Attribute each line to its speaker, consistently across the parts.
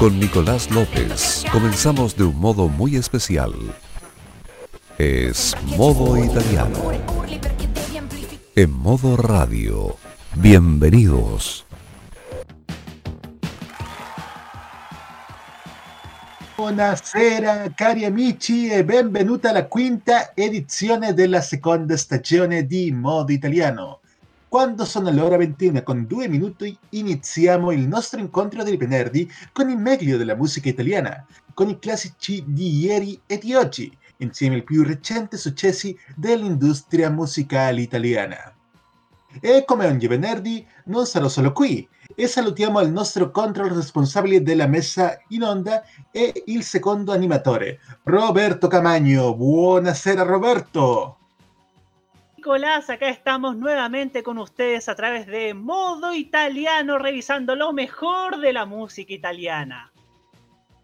Speaker 1: con Nicolás López comenzamos de un modo muy especial. Es modo italiano. En modo radio. Bienvenidos.
Speaker 2: Buonasera cari amici e benvenuti alla quinta edizione della seconda stagione di Modo Italiano. Quando sono le ore 21 con due minuti iniziamo il nostro incontro di venerdì con il meglio della musica italiana, con i classici di ieri e di oggi, insieme ai più recenti successi dell'industria musicale italiana. E come ogni venerdì non sarò solo qui, e salutiamo il nostro control responsabile della messa in onda e il secondo animatore, Roberto Camagno. Buonasera Roberto!
Speaker 3: Nicolás, acá estamos nuevamente con ustedes a través de Modo Italiano, revisando lo mejor de la música italiana.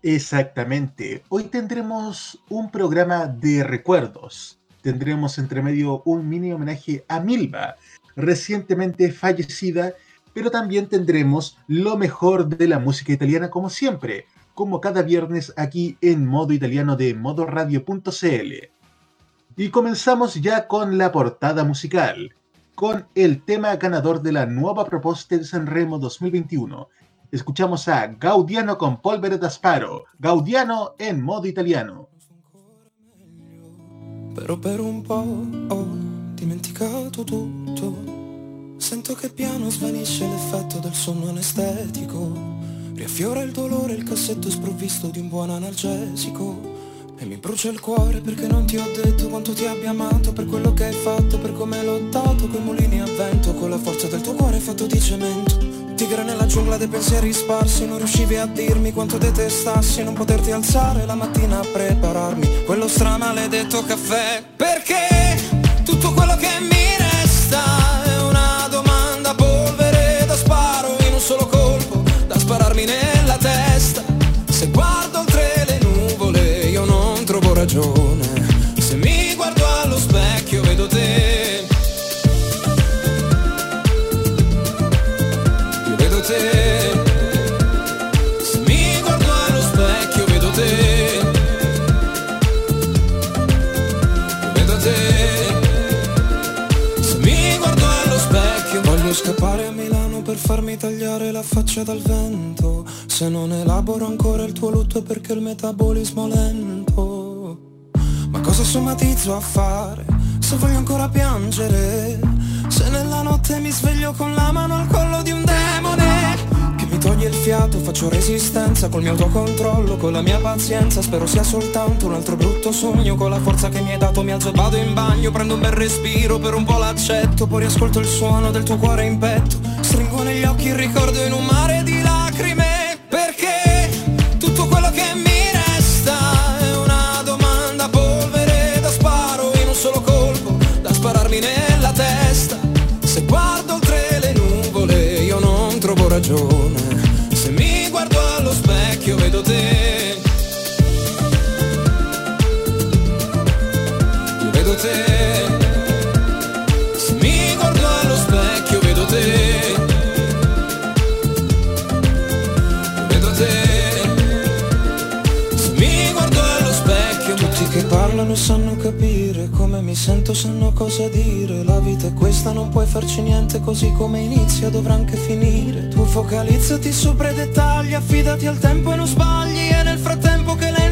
Speaker 2: Exactamente. Hoy tendremos un programa de recuerdos. Tendremos entre medio un mini homenaje a Milva, recientemente fallecida, pero también tendremos lo mejor de la música italiana como siempre, como cada viernes aquí en Modo Italiano de modoradio.cl. Y comenzamos ya con la portada musical, con el tema ganador de la nueva propuesta de Sanremo 2021. Escuchamos a Gaudiano con Polvere d'Asparo, Gaudiano en modo italiano.
Speaker 4: Però per un po' ho dimenticato tutto. Sento che piano svanisce l'effetto del sonno anestetico. Riaffiora il dolore il cassetto sprovvisto di un buon analgesico. E mi brucia il cuore perché non ti ho detto quanto ti abbia amato Per quello che hai fatto, per come hai lottato Coi mulini a vento, con la forza del tuo cuore fatto di cemento. Tigre nella giungla dei pensieri sparsi Non riuscivi a dirmi quanto detestassi Non poterti alzare la mattina a prepararmi Quello stramaledetto caffè. Perché tutto quello che mi ragione. Se mi guardo allo specchio vedo te. Vedo te. Se mi guardo allo specchio vedo te. Vedo te. Se mi guardo allo specchio. Voglio scappare a Milano per farmi tagliare la faccia dal vento. Se non elaboro ancora il tuo lutto perché il metabolismo lento Cosa somatizzo a fare? Se voglio ancora piangere Se nella notte mi sveglio con la mano al collo di un demone Che mi toglie il fiato, faccio resistenza Col mio autocontrollo, con la mia pazienza Spero sia soltanto un altro brutto sogno Con la forza che mi hai dato mi alzo vado in bagno Prendo un bel respiro, per un po' l'accetto Poi riascolto il suono del tuo cuore in petto Stringo negli occhi il ricordo in un mare di sanno capire come mi sento sanno cosa dire. La vita è questa non puoi farci niente Così come inizia dovrà anche finire. Tu focalizzati sopra i dettagli Affidati al tempo e non sbagli. E nel frattempo che lento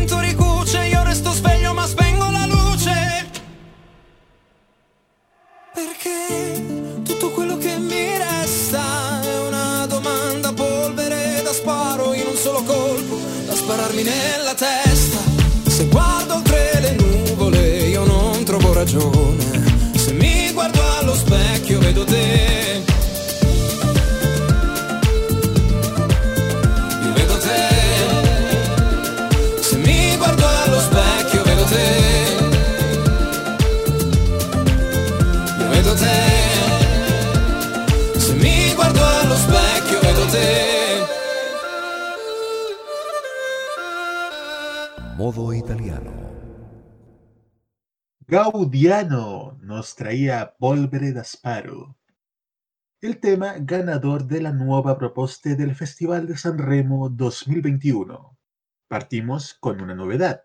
Speaker 2: Gaudiano nos traía Polvere d'Asparo. El tema ganador de la nueva propuesta del Festival de San Remo 2021. Partimos con una novedad.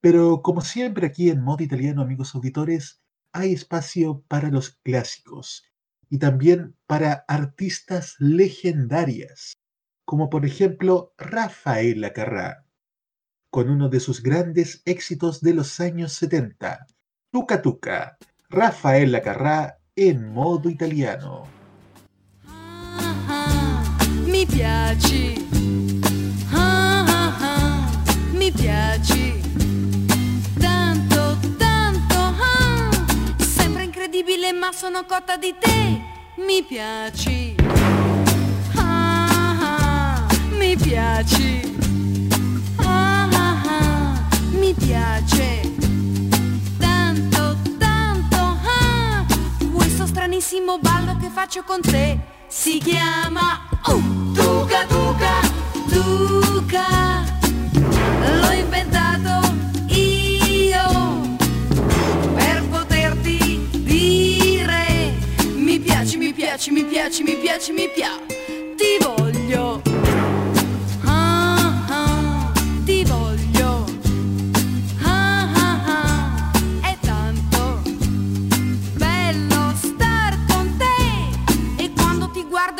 Speaker 2: Pero como siempre aquí en Modo Italiano, amigos auditores, hay espacio para los clásicos y también para artistas legendarias, como por ejemplo Rafaela Carrà, con uno de sus grandes éxitos de los años 70, Tuca Tuca, Rafaela Carrà en modo italiano.
Speaker 5: mi piaci, ah, ah, ah, mi piaci, tanto, tanto, ah, sembra incredibile ma sono cotta di te, mi piaci, ah, ah, mi piaci, ah, ah, ah, mi piace, stranissimo ballo che faccio con te. Si chiama uh, Tuca Tuca Tuca l'ho inventato io per poterti dire mi piaci mi piaci mi piaci mi piaci mi piaci ti voglio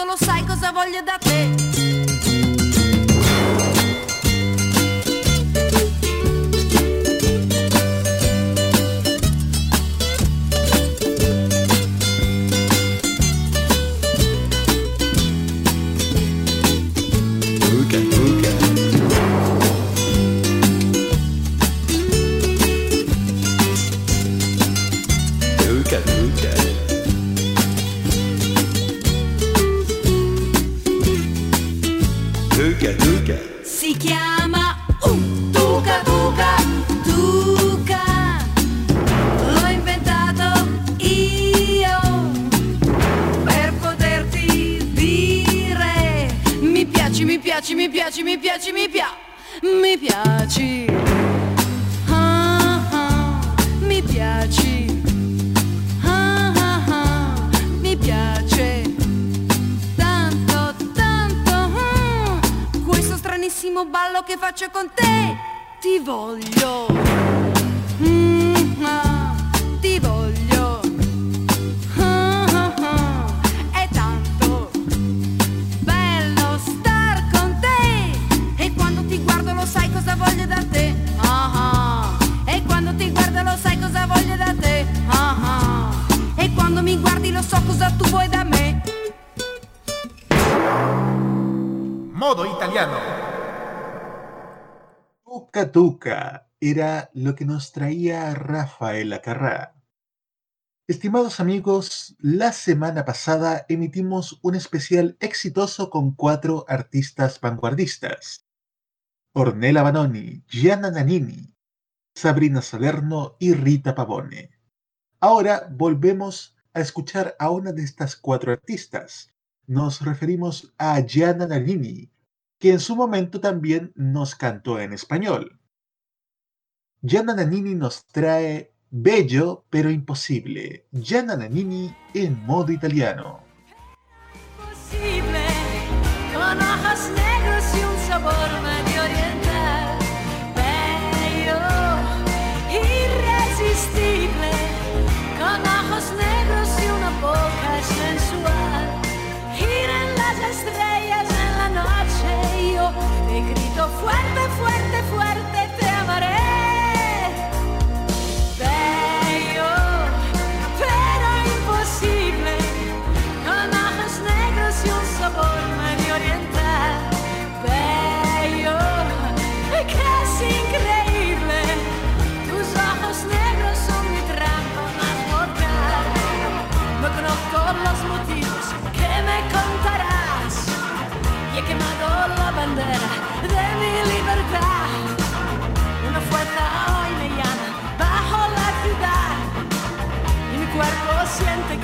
Speaker 5: lo sai cosa voglio da te
Speaker 2: Era lo que nos traía Rafaela Carrà. Estimados amigos, la semana pasada emitimos un especial exitoso con cuatro artistas vanguardistas. Ornella Banoni, Gianna Nannini, Sabrina Salerno y Rita Pavone. Ahora volvemos a escuchar a una de estas cuatro artistas. Nos referimos a Gianna Nannini, que en su momento también nos cantó en español. Gianna Nannini nos trae Bello pero imposible. Gianna Nannini en modo italiano.
Speaker 5: libertad. Una fuerza hoy me llama bajo la ciudad. Y mi cuerpo siente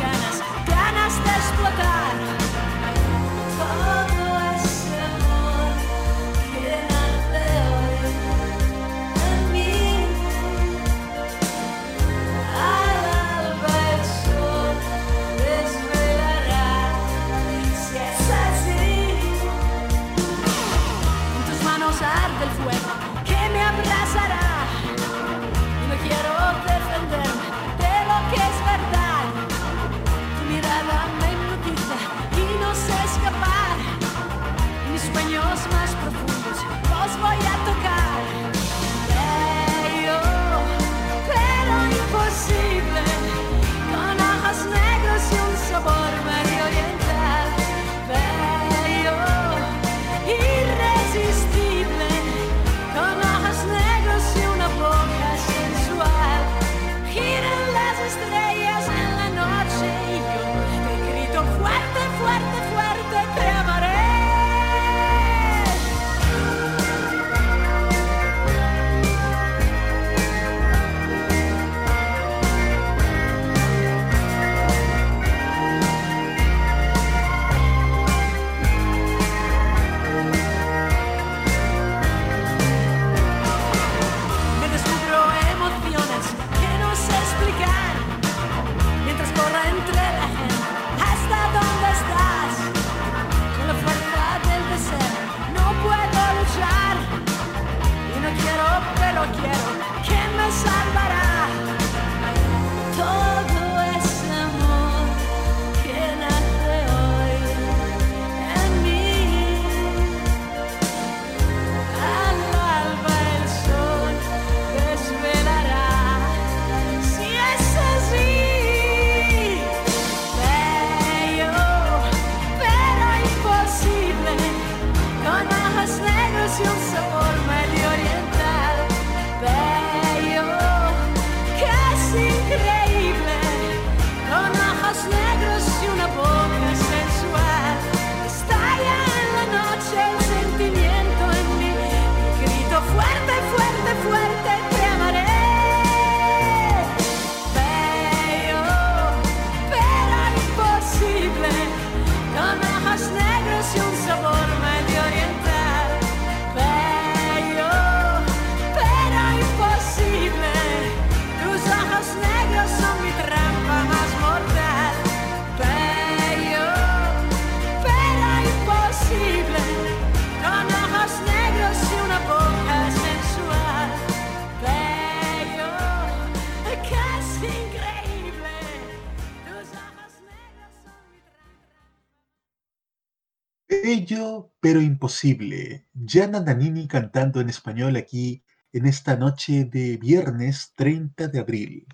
Speaker 5: Pero imposible.
Speaker 2: Gianna Nannini cantando en español aquí en esta noche de viernes 30 de abril,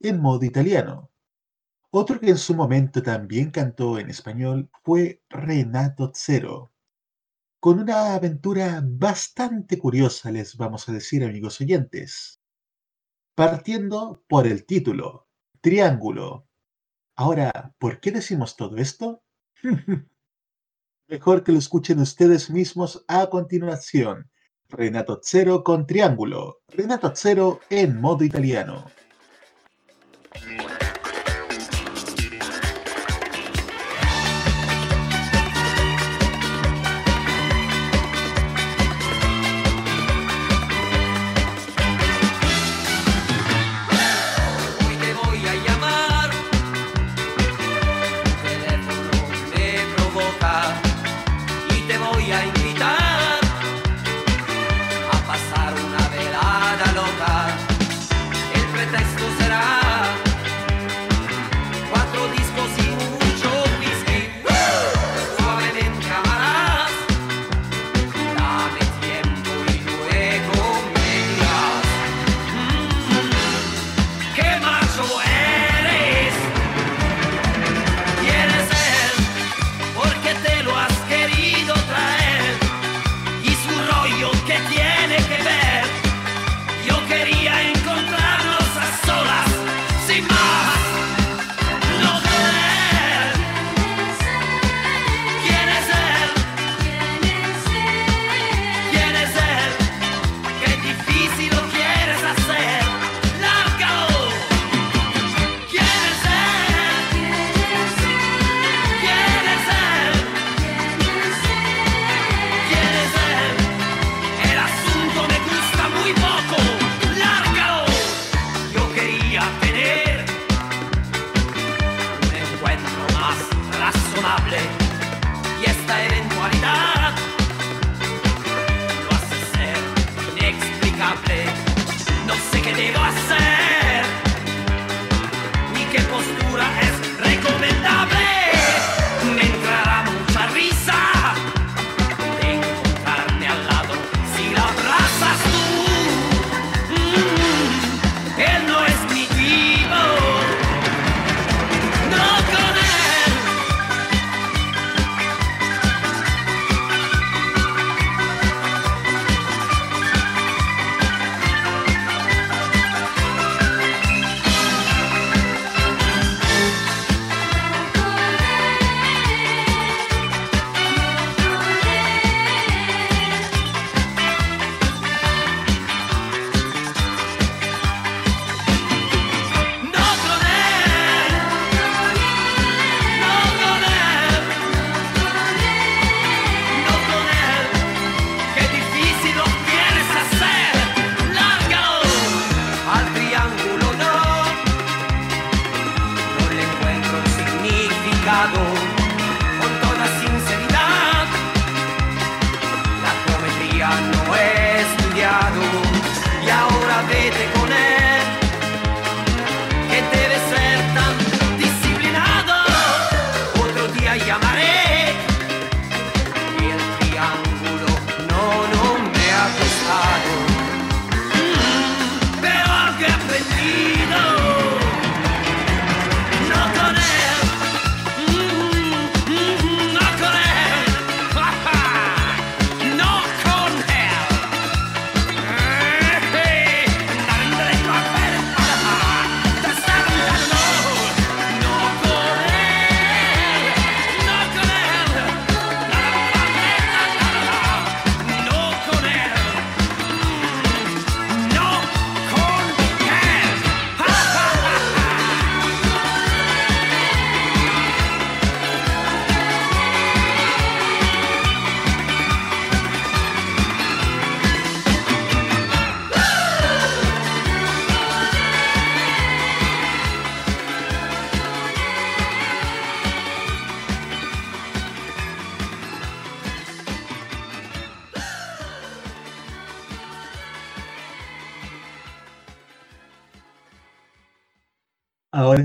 Speaker 2: en modo italiano. Otro que en su momento también cantó en español fue Renato Zero, con una aventura bastante curiosa, les vamos a decir, amigos oyentes. Partiendo por el título, Triángulo. Ahora, ¿por qué decimos todo esto? Mejor que lo escuchen ustedes mismos a continuación. Renato Zero con Triángulo. Renato Zero en modo italiano.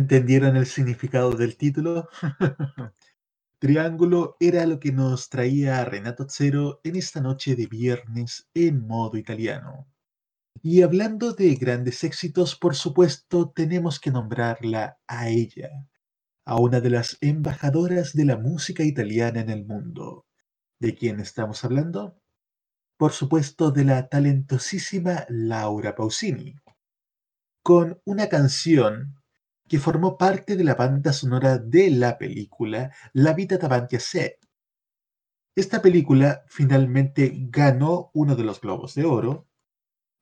Speaker 2: Entendieron el significado del título? Triángulo era lo que nos traía Renato Zero en esta noche de viernes en modo italiano. Y hablando de grandes éxitos, por supuesto, tenemos que nombrarla a ella, a una de las embajadoras de la música italiana en el mundo. ¿De quién estamos hablando? Por supuesto, de la talentosísima Laura Pausini, con una canción que formó parte de la banda sonora de la película La vita davanti a. Esta película finalmente ganó uno de los Globos de Oro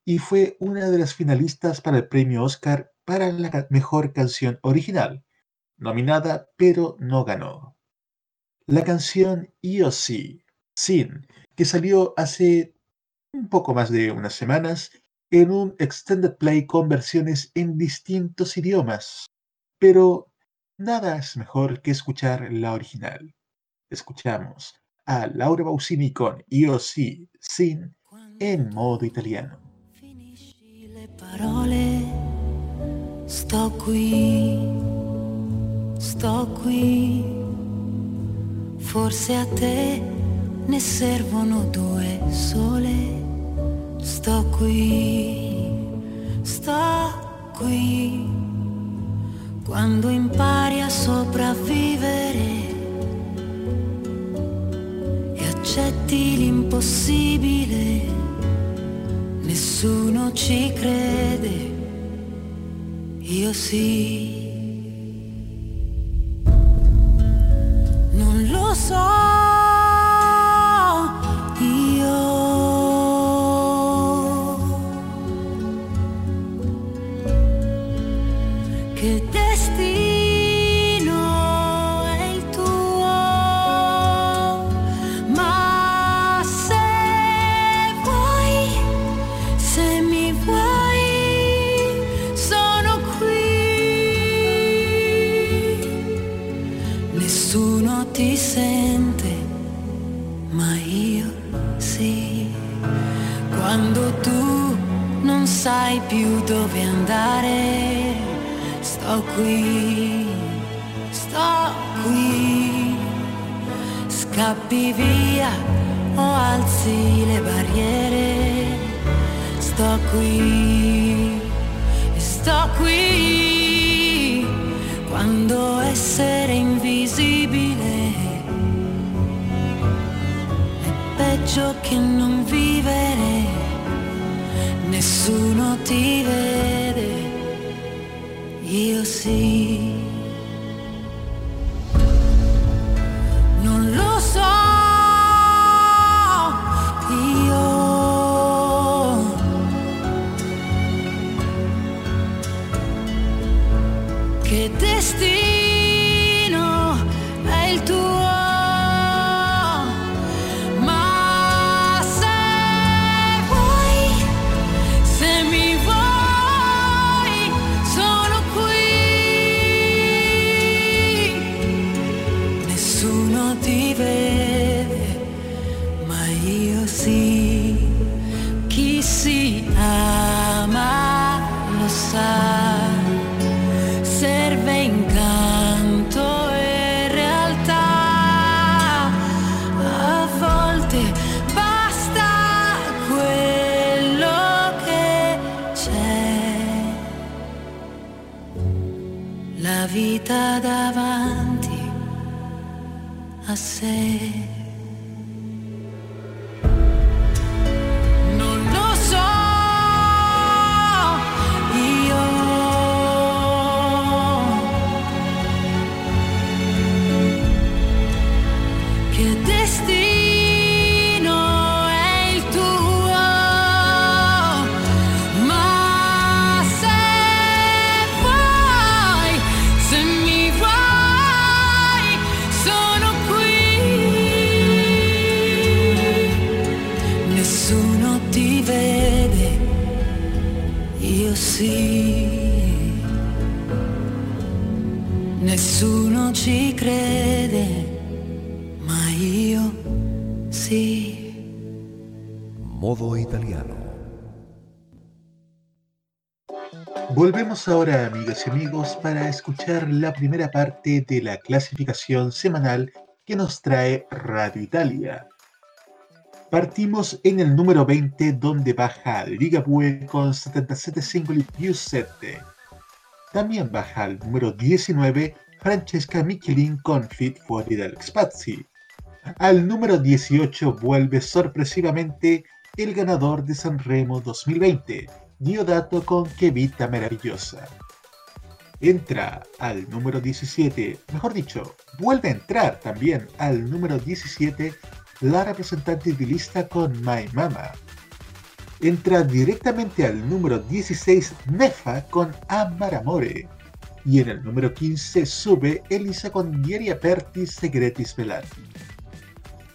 Speaker 2: y fue una de las finalistas para el premio Oscar para la mejor canción original, nominada pero no ganó. La canción sì, Sin, que salió hace un poco más de unas semanas en un extended play con versiones en distintos idiomas. Pero nada es mejor que escuchar la original. Escuchamos a Laura Pausini con Io sì, Sin en modo italiano.
Speaker 6: Finisci le parole, sto qui, sto qui. Forse a te ne servono due sole. Sto qui, sto qui. Quando impari a sopravvivere e accetti l'impossibile Nessuno ci crede, io sì. Non lo so, qui, sto qui. Scappi via o alzi le barriere, sto qui, sto qui. Quando essere invisibile è peggio che non vivere, nessuno ti vede,
Speaker 1: You'll
Speaker 2: see. Ahora, amigas y amigos, para escuchar la primera parte de la clasificación semanal que nos trae Radio Italia. Partimos en el número 20, donde baja Ligabue con 77 singoli più 7. También baja al número 19, Francesca Michelin con Fit fuori dal Spazi. Al número 18 vuelve sorpresivamente el ganador de Sanremo 2020, Diodato con Que Vita Maravillosa. Entra al número 17, mejor dicho, vuelve a entrar también al número 17 la representante de lista con My Mama. Entra directamente al número 16 Nefa con Amar Amore. Y en el número 15 sube Elisa con Dieri Aperti Segretis Velati.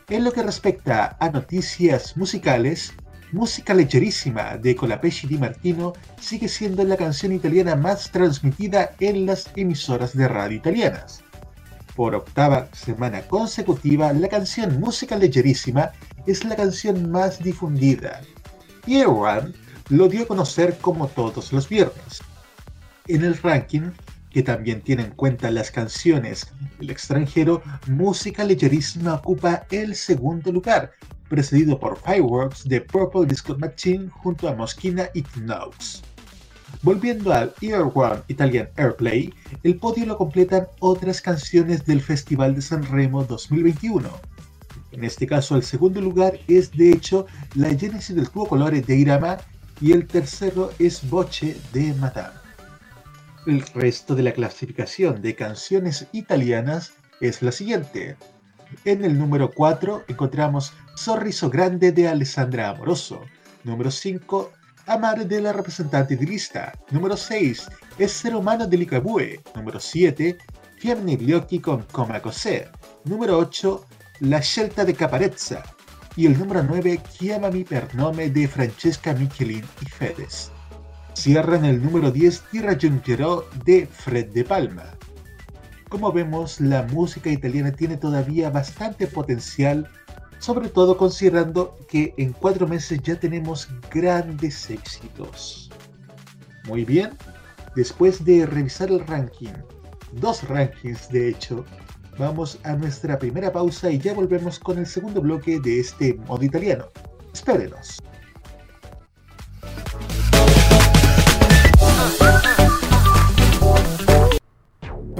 Speaker 2: En lo que respecta a noticias musicales, Música Leggerísima de Colapesci Di Martino sigue siendo la canción italiana más transmitida en las emisoras de radio italianas. Por octava semana consecutiva, la canción Música Leggerísima es la canción más difundida. Year One lo dio a conocer como todos los viernes. En el ranking, que también tiene en cuenta las canciones del extranjero, Música Leggerísima ocupa el segundo lugar, precedido por Fireworks de Purple Disco Machine junto a Moschina y Knox. Volviendo al Year One Italian Airplay, el podio lo completan otras canciones del Festival de San Remo 2021. En este caso, el segundo lugar es de hecho La Genesis del tuo colore de Irama y el tercero es Voce de Madame. El resto de la clasificación de canciones italianas es la siguiente. En el número 4 encontramos Sorriso Grande de Alessandra Amoroso. Número 5, Amare de la representante di lista. Número 6, Essere umano de Ligabue. Número 7, Fiamme negli occhi con Coma Cos'è. Número 8, La scelta de Caparezza. Y el número 9, Chiamami per nome de Francesca Michelin y Fedes. Cierran el número 10, Ti raggiungerò de Fred de Palma. Como vemos, la música italiana tiene todavía bastante potencial, sobre todo considerando que en cuatro meses ya tenemos grandes éxitos. Muy bien, después de revisar el ranking, dos rankings de hecho, vamos a nuestra primera pausa y ya volvemos con el segundo bloque de este modo italiano. Espérenos.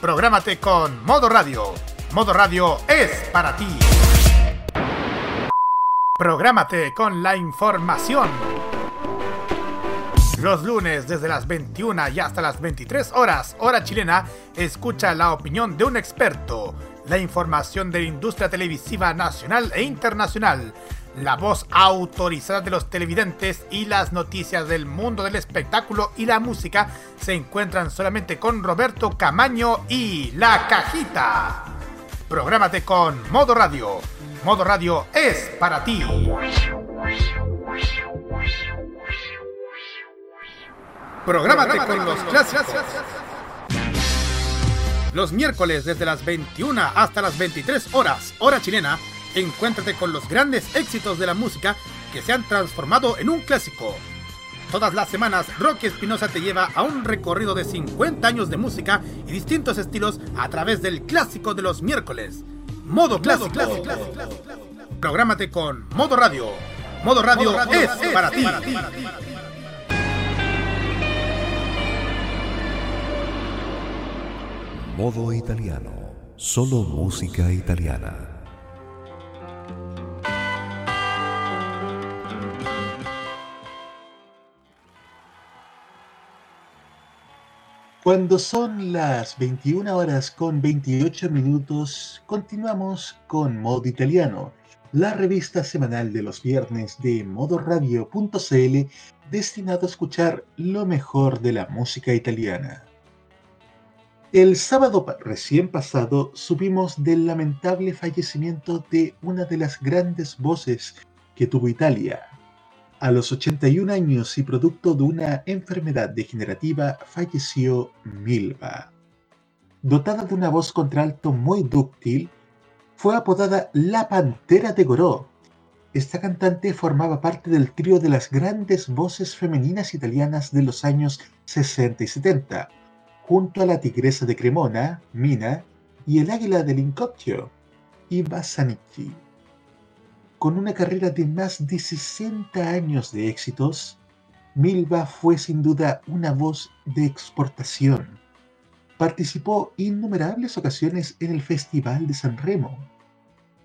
Speaker 7: Prográmate con Modo Radio. Modo Radio es para ti. Prográmate con la información. Los lunes desde las 21 y hasta las 23 horas, hora chilena, escucha la opinión de un experto, la información de la industria televisiva nacional e internacional, la voz autorizada de los televidentes y las noticias del mundo del espectáculo y la música se encuentran solamente con Roberto Camaño y La Cajita. Prográmate con Modo Radio. Modo Radio es para ti. Prográmate con los clásicos. Los miércoles desde las 21 hasta las 23 horas, hora chilena, encuéntrate con los grandes éxitos de la música que se han transformado en un clásico. Todas las semanas, Rocky Espinosa te lleva a un recorrido de 50 años de música y distintos estilos a través del clásico de los miércoles. Modo clásico. clásico, clásico, clásico. Prográmate con Modo Radio. Modo Radio, Modo Radio es, es, para, ti. para ti.
Speaker 1: Modo italiano. Solo música italiana.
Speaker 2: Cuando son las 21 horas con 28 minutos, continuamos con Modo Italiano, la revista semanal de los viernes de modoradio.cl destinado a escuchar lo mejor de la música italiana. El sábado recién pasado supimos del lamentable fallecimiento de una de las grandes voces que tuvo Italia, a los 81 años y producto de una enfermedad degenerativa falleció Milva. Dotada de una voz contralto muy dúctil, fue apodada La Pantera de Goró. Esta cantante formaba parte del trío de las grandes voces femeninas italianas de los años 60 y 70, junto a la Tigresa de Cremona, Mina, y el Águila del Incocchio, Iva Zanicchi con una carrera de más de 60 años de éxitos, Milva fue sin duda una voz de exportación. Participó innumerables ocasiones en el Festival de San Remo.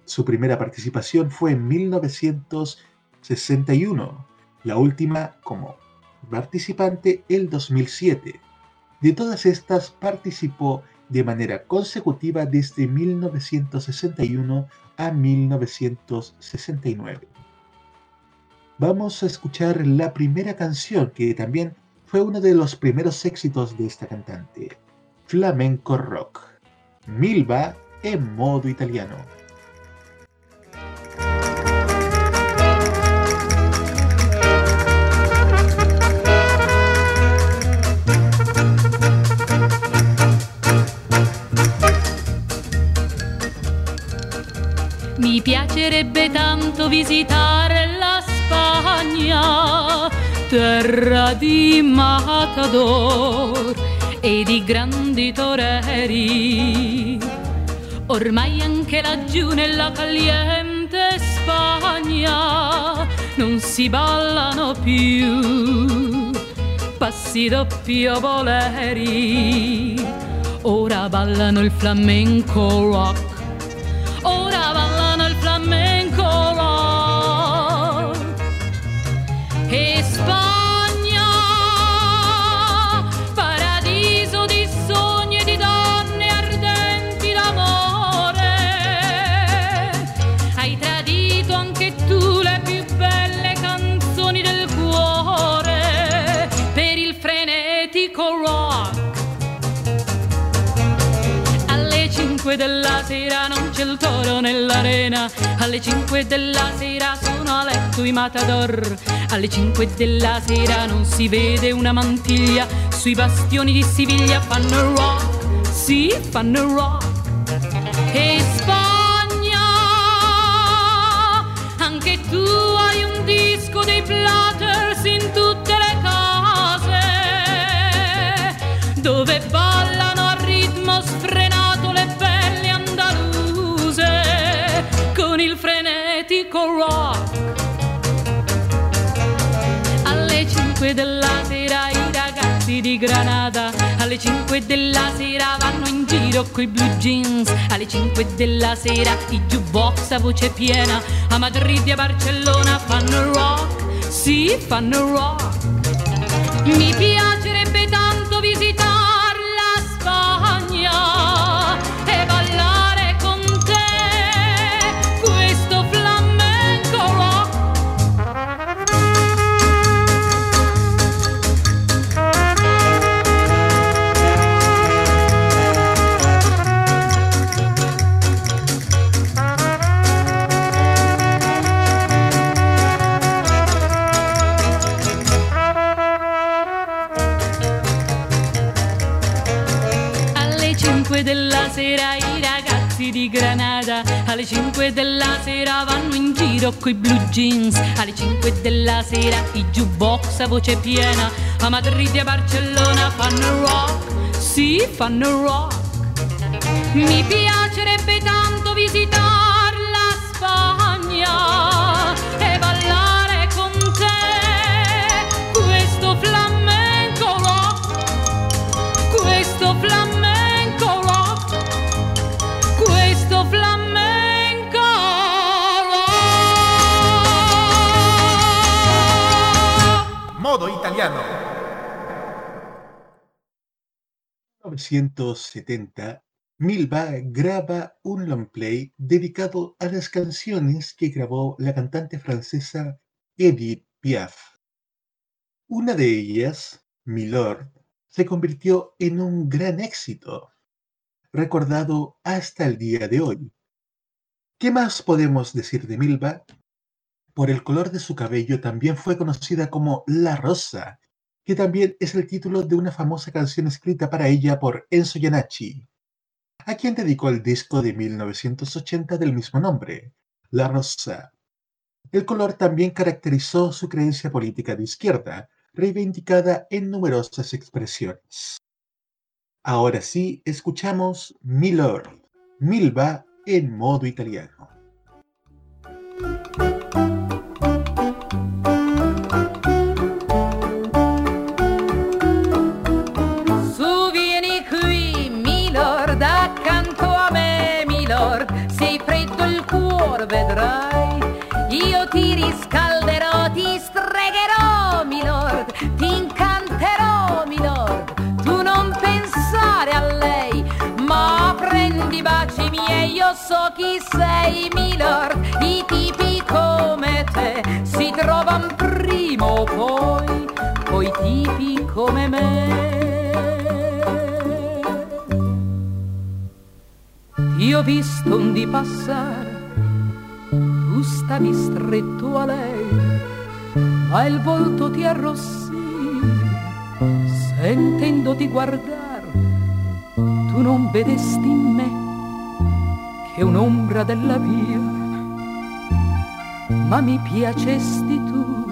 Speaker 2: Su primera participación fue en 1961, la última como participante el 2007. De todas estas participó de manera consecutiva desde 1961 a 1969. Vamos a escuchar la primera canción que también fue uno de los primeros éxitos de esta cantante, Flamenco Rock, Milva en modo italiano.
Speaker 8: Mi piacerebbe tanto visitare la Spagna, terra di matador e di grandi toreri. Ormai anche laggiù nella caliente Spagna non si ballano più passi doppio boleri. Ora ballano il flamenco rock, nell'arena. Alle 5 della sera sono a letto i matador. Alle 5 della sera non si vede una mantiglia. Sui bastioni di Siviglia fanno rock, sì, fanno rock. E 5 della sera i ragazzi di Granada, alle 5 della sera vanno in giro coi blue jeans, alle 5 della sera i jukebox a voce piena, a Madrid e a Barcellona fanno rock, sì fanno rock. Mi piacerebbe
Speaker 7: jeans. Alle 5 della sera i jukebox a voce piena. A Madrid e a Barcellona fanno rock. Sì fanno rock. Mi piacerebbe
Speaker 9: italiano.
Speaker 2: 1970, Milva graba un long play dedicado a las canciones que grabó la cantante francesa Edith Piaf. Una de ellas, Milord, se convirtió en un gran éxito, recordado hasta el día de hoy. ¿Qué más podemos decir de Milva? Por el color de su cabello también fue conocida como La Rosa, que también es el título de una famosa canción escrita para ella por Enzo Iannacci, a quien dedicó el disco de 1980 del mismo nombre, La Rosa. El color también caracterizó su creencia política de izquierda, reivindicada en numerosas expresiones. Ahora sí, escuchamos Milord, Milva en modo italiano.
Speaker 8: Ti riscalderò, ti stregherò, Milord. Ti incanterò, Milord. Tu non pensare a lei, ma prendi i baci miei. Io so chi sei, Milord. I tipi come te si trovano prima o poi, poi tipi come me. Io ho visto un di passare, tu stavi stretto a lei, ma il volto ti arrossì, sentendoti guardare, tu non vedesti in me che un'ombra della via, ma mi piacesti tu,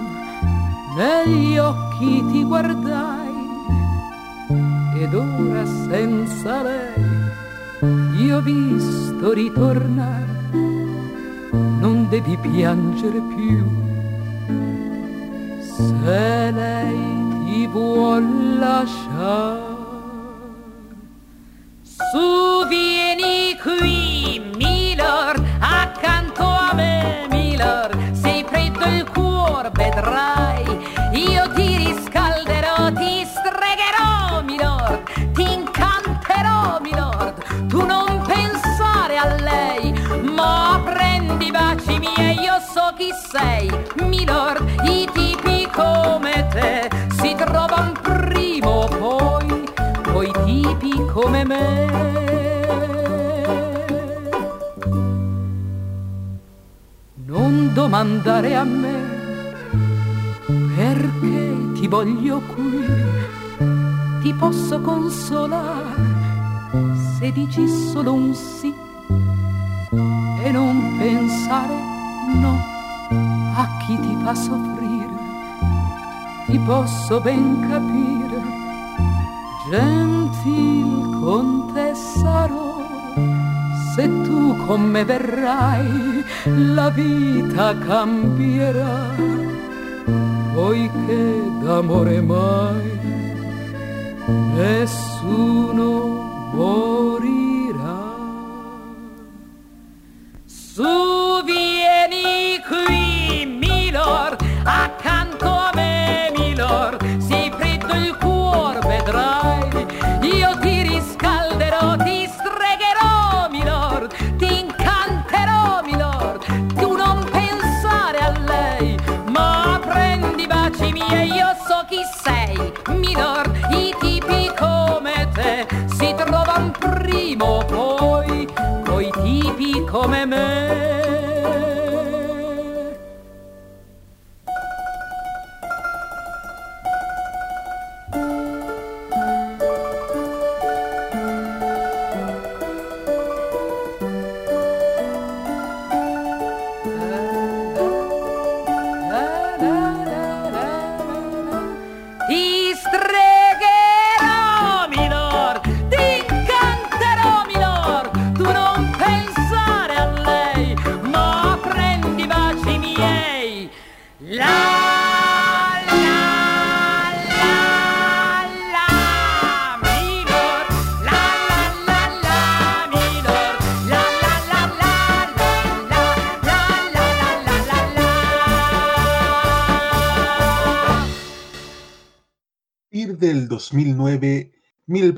Speaker 8: negli occhi ti guardai, ed ora senza lei io visto ritornare, devi piangere più. Se lei ti vuol lasciare, su vieni qui, Milord, accanto a me, Milord, sei freddo il cuore, vedrai, io ti sei, Milord, i tipi come te. Si trovano prima o poi, poi tipi come me. Non domandare a me perché ti voglio qui, ti posso consolare se dici solo un sì fa soffrire, ti posso ben capire, gentil contessarò. Se tu con me verrai, la vita cambierà, poiché d'amore mai nessuno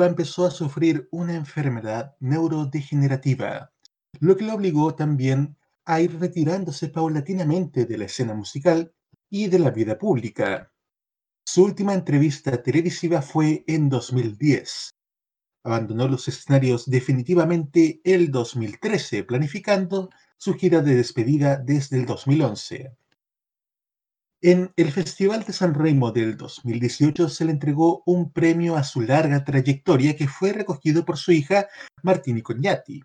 Speaker 2: Empezó a sufrir una enfermedad neurodegenerativa, lo que le obligó también a ir retirándose paulatinamente de la escena musical y de la vida pública. Su última entrevista televisiva fue en 2010. Abandonó los escenarios definitivamente el 2013, planificando su gira de despedida desde el 2011. En el Festival de San Remo del 2018 se le entregó un premio a su larga trayectoria que fue recogido por su hija Martini Cognati.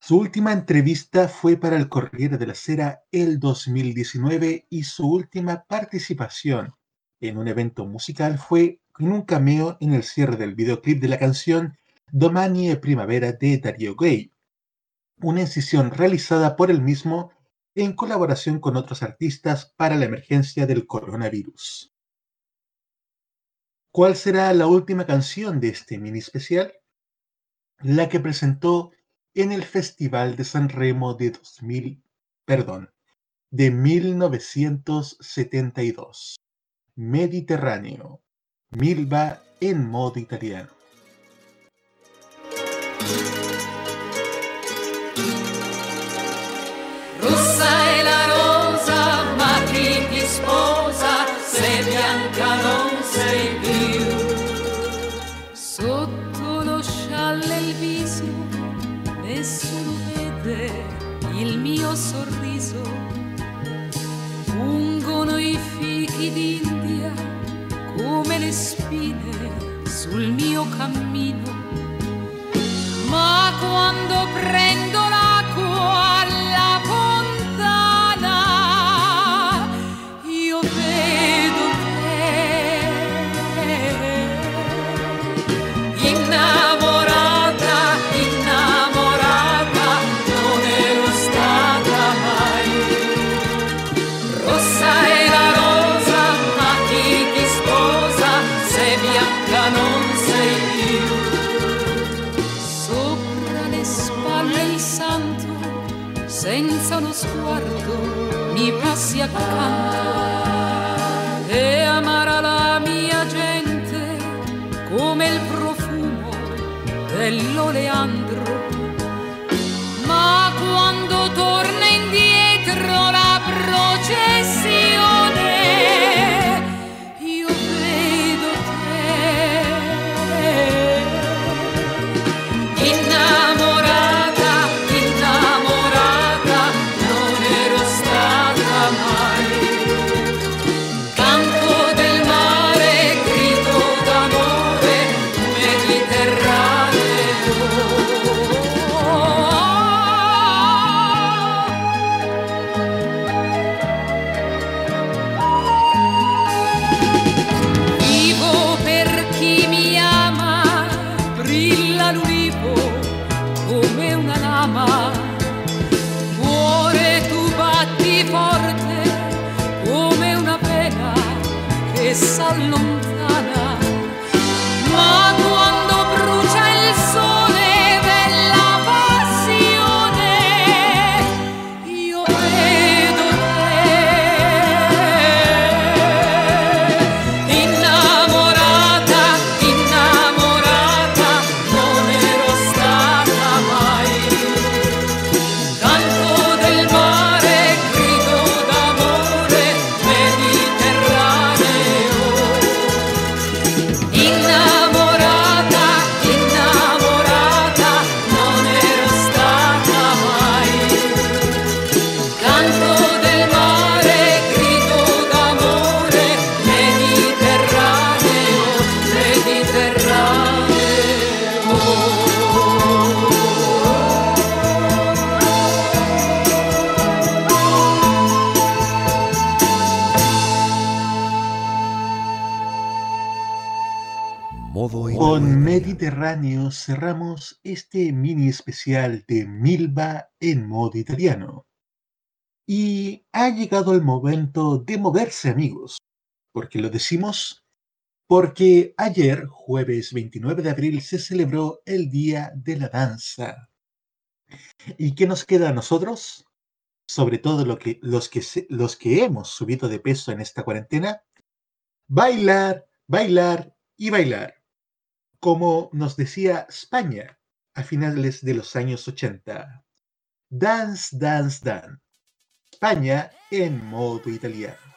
Speaker 2: Su última entrevista fue para el Corriere della Sera el 2019 y su última participación en un evento musical fue con un cameo en el cierre del videoclip de la canción Domani e Primavera de Dario Gay, una incisión realizada por él mismo en colaboración con otros artistas para la emergencia del coronavirus. ¿Cuál será la última canción de este mini especial? La que presentó en el Festival de San Remo de 2000, perdón, de 1972. Mediterráneo. Milva en modo italiano.
Speaker 5: Bianca non sei più.
Speaker 8: Sotto lo scialle il viso, nessuno vede il mio sorriso. Ungono i fichi d'India come le spine sul mio cammino. Ma quando prendo
Speaker 2: Mediterráneo cerramos este mini especial de Milva en modo italiano. Y ha llegado el momento de moverse amigos. ¿Por qué lo decimos? Porque ayer, jueves 29 de abril, se celebró el Día de la Danza. ¿Y qué nos queda a nosotros? Sobre todo lo que, los, que, los que hemos subido de peso en esta cuarentena. Bailar, bailar y bailar como nos decía España a finales de los años 80. Dance, dance, dance. España en modo italiano.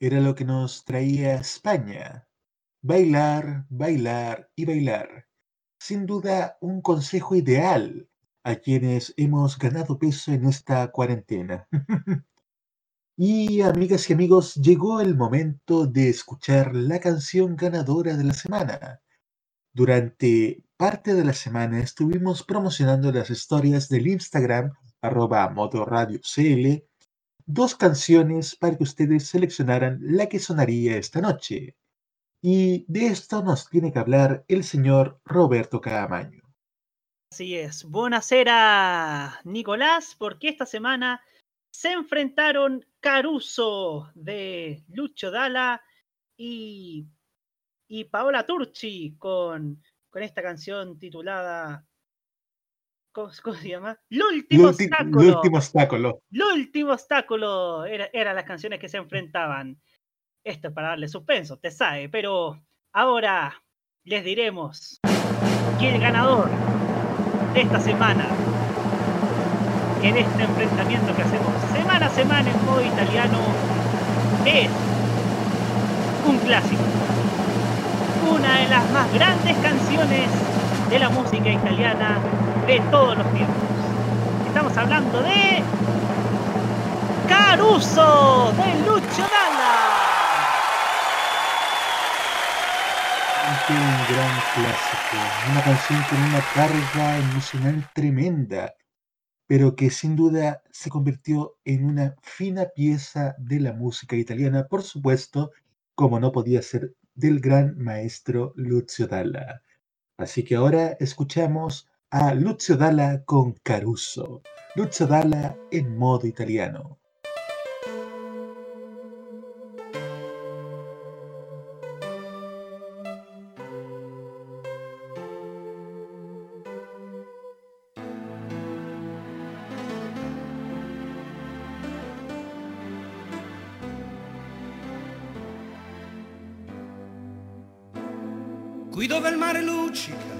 Speaker 2: era lo que nos traía a España. Bailar, bailar y bailar. Sin duda un consejo ideal a quienes hemos ganado peso en esta cuarentena. y amigas y amigos, llegó el momento de escuchar la canción ganadora de la semana. Durante parte de la semana estuvimos promocionando las historias del Instagram arroba motorradiocl dos canciones para que ustedes seleccionaran la que sonaría esta noche. Y de esto nos tiene que hablar el señor Roberto Caamaño.
Speaker 3: Así es. Buenasera, Nicolás, porque esta semana se enfrentaron Caruso de Lucho Dalla y, y Paola Turchi con, con esta canción titulada. ¿Cómo, cómo se llama? ¡El último
Speaker 2: L'ulti-
Speaker 3: obstáculo!
Speaker 2: L'ultimo obstáculo.
Speaker 3: ¡El último obstáculo! Era- eran las canciones que se enfrentaban. Esto es para darle suspenso, te sabe, pero ahora les diremos que el ganador de esta semana, en este enfrentamiento que hacemos semana a semana en modo italiano, es un clásico. Una de las más grandes canciones de la música italiana de todos los tiempos. Estamos hablando de Caruso de Lucio Dalla.
Speaker 2: Un gran clásico, una canción con una carga emocional tremenda, pero que sin duda se convirtió en una fina pieza de la música italiana, por supuesto, como no podía ser del gran maestro Lucio Dalla. Así que ahora escuchamos a Lucio Dalla con Caruso, Lucio Dalla en modo italiano.
Speaker 10: qui dove il mare luccica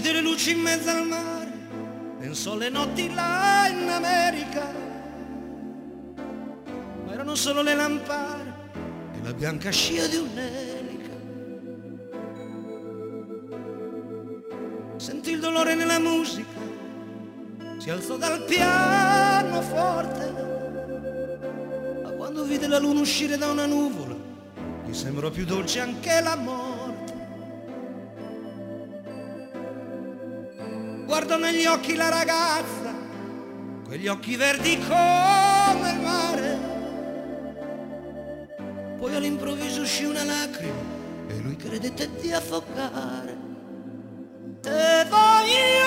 Speaker 10: vide le luci in mezzo al mare, pensò alle notti là in America, ma erano solo le lampare e la bianca scia di un'elica. Sentì il dolore nella musica, alzò dal pianoforte, ma quando vide la luna uscire da una nuvola, gli sembrò più dolce anche la morte. guardo negli occhi la ragazza, quegli occhi verdi come il mare. Poi all'improvviso uscì una lacrima e lui credette di affogare. Te voglio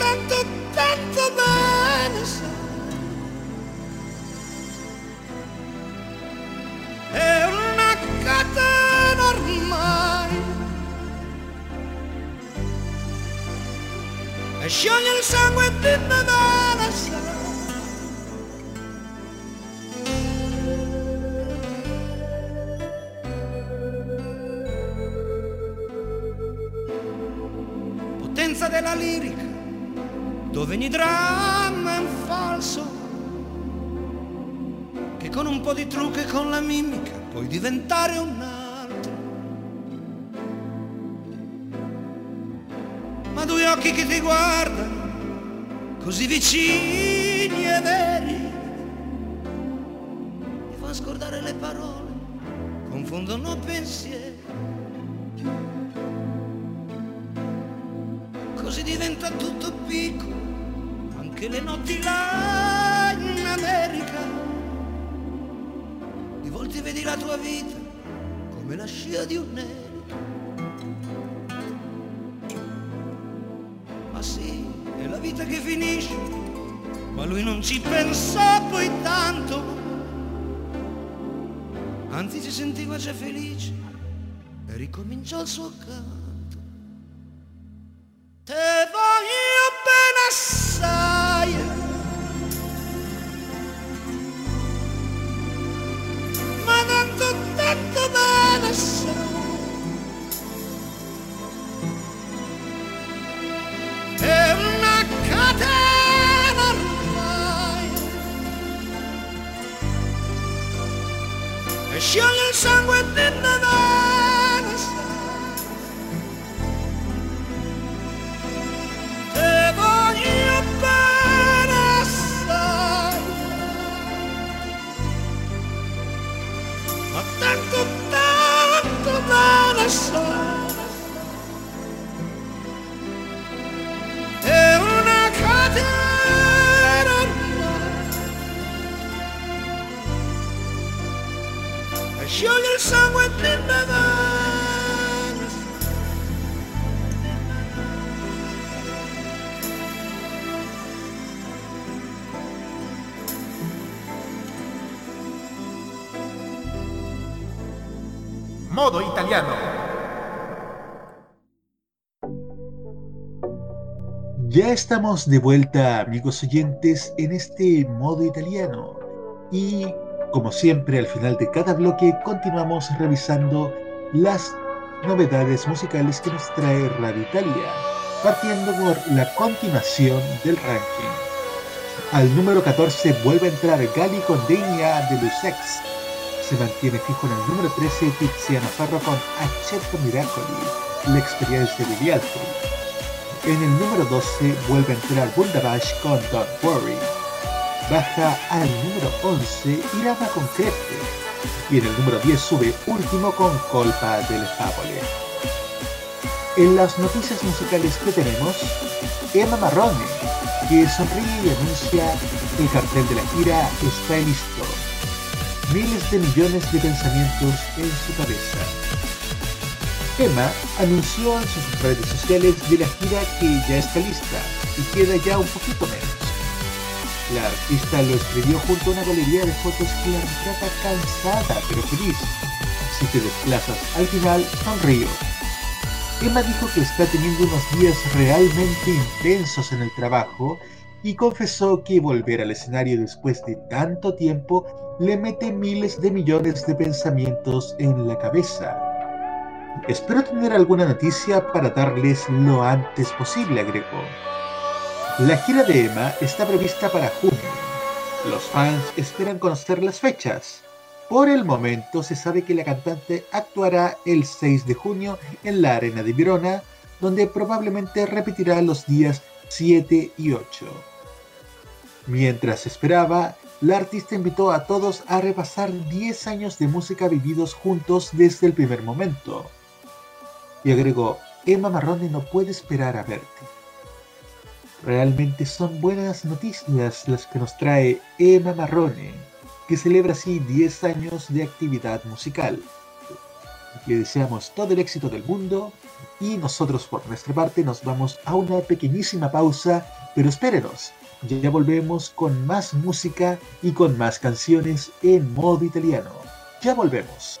Speaker 10: tanto, tanto bene sai. è una catena ormai. E scioglie il sangue di Nevada potenza della lirica dove ogni dramma è un falso che con un po' di trucco e con la mimica puoi diventare un altro. Ma due occhi che ti guardano, così vicini e veri, ti fanno scordare le parole, confondono pensieri. Così diventa tutto piccolo, anche le notti là in America ti vedi la tua vita come la scia di un nero. Ma sì, è la vita che finisce, ma lui non ci pensò poi tanto. Anzi si sentiva già felice e ricominciò il suo canto. Te Tanta,
Speaker 7: da tanta,
Speaker 2: Ya estamos de vuelta, amigos oyentes, en este modo italiano. Y, como siempre, al final de cada bloque continuamos revisando las novedades musicales que nos trae Radio Italia, partiendo por la continuación del ranking. Al número 14 vuelve a entrar Gali con Degna de Lusex. Se mantiene fijo en el número 13 Tiziano Ferro con Accetto Miracoli, la experiencia de Vialtri. En el número 12 vuelve a entrar Bundabash con Don't Worry. Baja al número 11 Irama con Crepe. Y en el número 10 sube último con Colpa del Favole. En las noticias musicales que tenemos, Emma Marrone, que sonríe y anuncia el cartel de la gira está listo. Miles de millones de pensamientos en su cabeza. Emma anunció en sus redes sociales de la gira que ya está lista y queda ya un poquito menos. La artista lo escribió junto a una galería de fotos que la retrata cansada pero feliz. Si te desplazas al final, sonrío. Emma dijo que está teniendo unos días realmente intensos en el trabajo y confesó que volver al escenario después de tanto tiempo le mete miles de millones de pensamientos en la cabeza. Espero tener alguna noticia para darles lo antes posible, agregó. La gira de Emma está prevista para junio. Los fans esperan conocer las fechas. Por el momento se sabe que la cantante actuará el 6 de junio en la Arena de Verona, donde probablemente repetirá los días 7 y 8. Mientras esperaba, la artista invitó a todos a repasar 10 años de música vividos juntos desde el primer momento. Y agregó, Emma Marrone no puede esperar a verte. Realmente son buenas noticias las que nos trae Emma Marrone, que celebra así 10 años de actividad musical. Le deseamos todo el éxito del mundo y nosotros por nuestra parte nos vamos a una pequeñísima pausa, pero espérenos, ya volvemos con más música y con más canciones en modo italiano. Ya volvemos.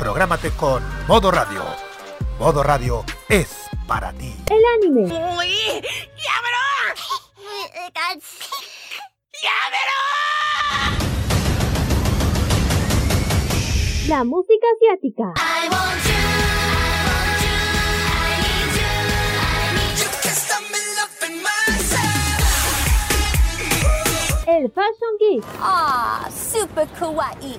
Speaker 7: Prográmate con Modo Radio. Modo Radio es para ti.
Speaker 11: El anime,
Speaker 12: ¡Uy! ¡Llámelo! ¡Llámelo!
Speaker 11: la música asiática,
Speaker 5: I want you,
Speaker 11: el Fashion Geek
Speaker 13: Ah, super kawaii.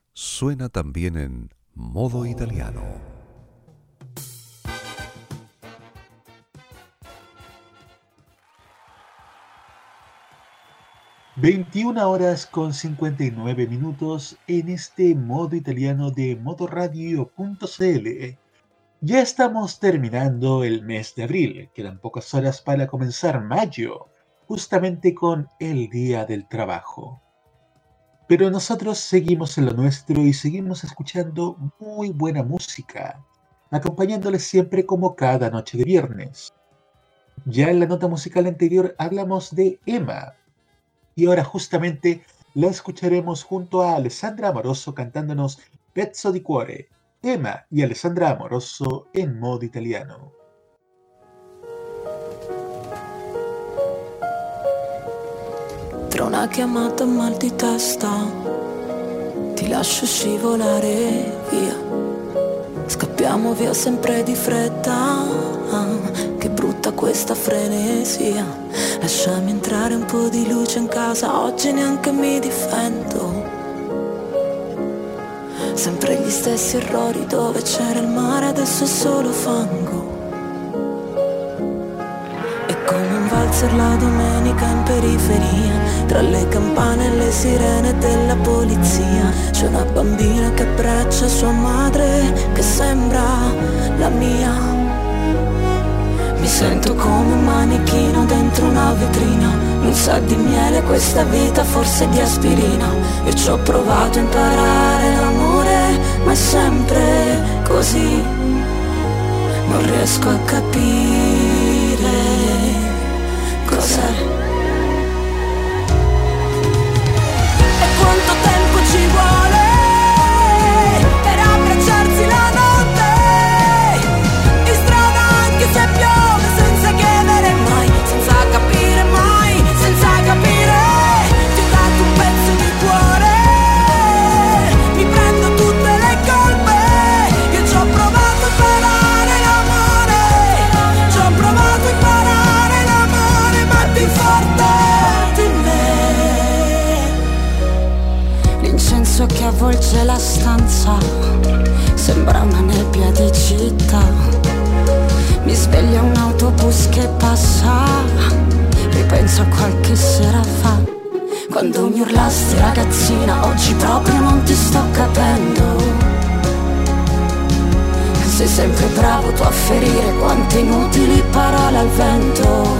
Speaker 1: suena también en modo italiano.
Speaker 2: 21 horas con 59 minutos en este modo italiano de modoradio.cl. Ya estamos terminando el mes de abril, quedan pocas horas para comenzar mayo, justamente con el Día del Trabajo. Pero nosotros seguimos en lo nuestro y seguimos escuchando muy buena música, acompañándoles siempre como cada noche de viernes. Ya en la nota musical anterior hablamos de Emma, y ahora justamente la escucharemos junto a Alessandra Amoroso cantándonos Pezzo di Cuore, Emma y Alessandra Amoroso en modo italiano.
Speaker 14: Tra una chiamata e mal di testa. Ti lascio scivolare via. Scappiamo via sempre di fretta. Che brutta questa frenesia. Lasciami entrare un po' di luce in casa. Oggi neanche mi difendo. Sempre gli stessi errori dove c'era il mare Adesso è solo fango come un valzer la domenica in periferia Tra le campane e le sirene della polizia. C'è una bambina che abbraccia sua madre Che sembra la mia. Mi sento come un manichino dentro una vetrina. Non sa di miele questa vita, forse di aspirina. Io ci ho provato a imparare l'amore Ma è sempre così. Non riesco a capire sun. Avvolge la stanza sembra una nebbia di città. Mi sveglia un autobus che passa, ripenso a qualche sera fa. Quando mi urlasti ragazzina, oggi proprio non ti sto capendo. Sei sempre bravo tu a ferire quante inutili parole al vento.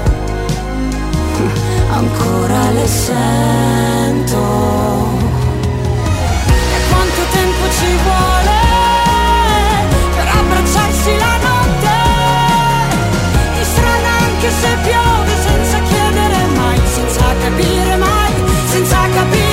Speaker 14: Ancora le sento. Ci vuole per abbracciarsi la notte? In strada anche se piove, senza chiedere mai, senza capire mai, senza capire.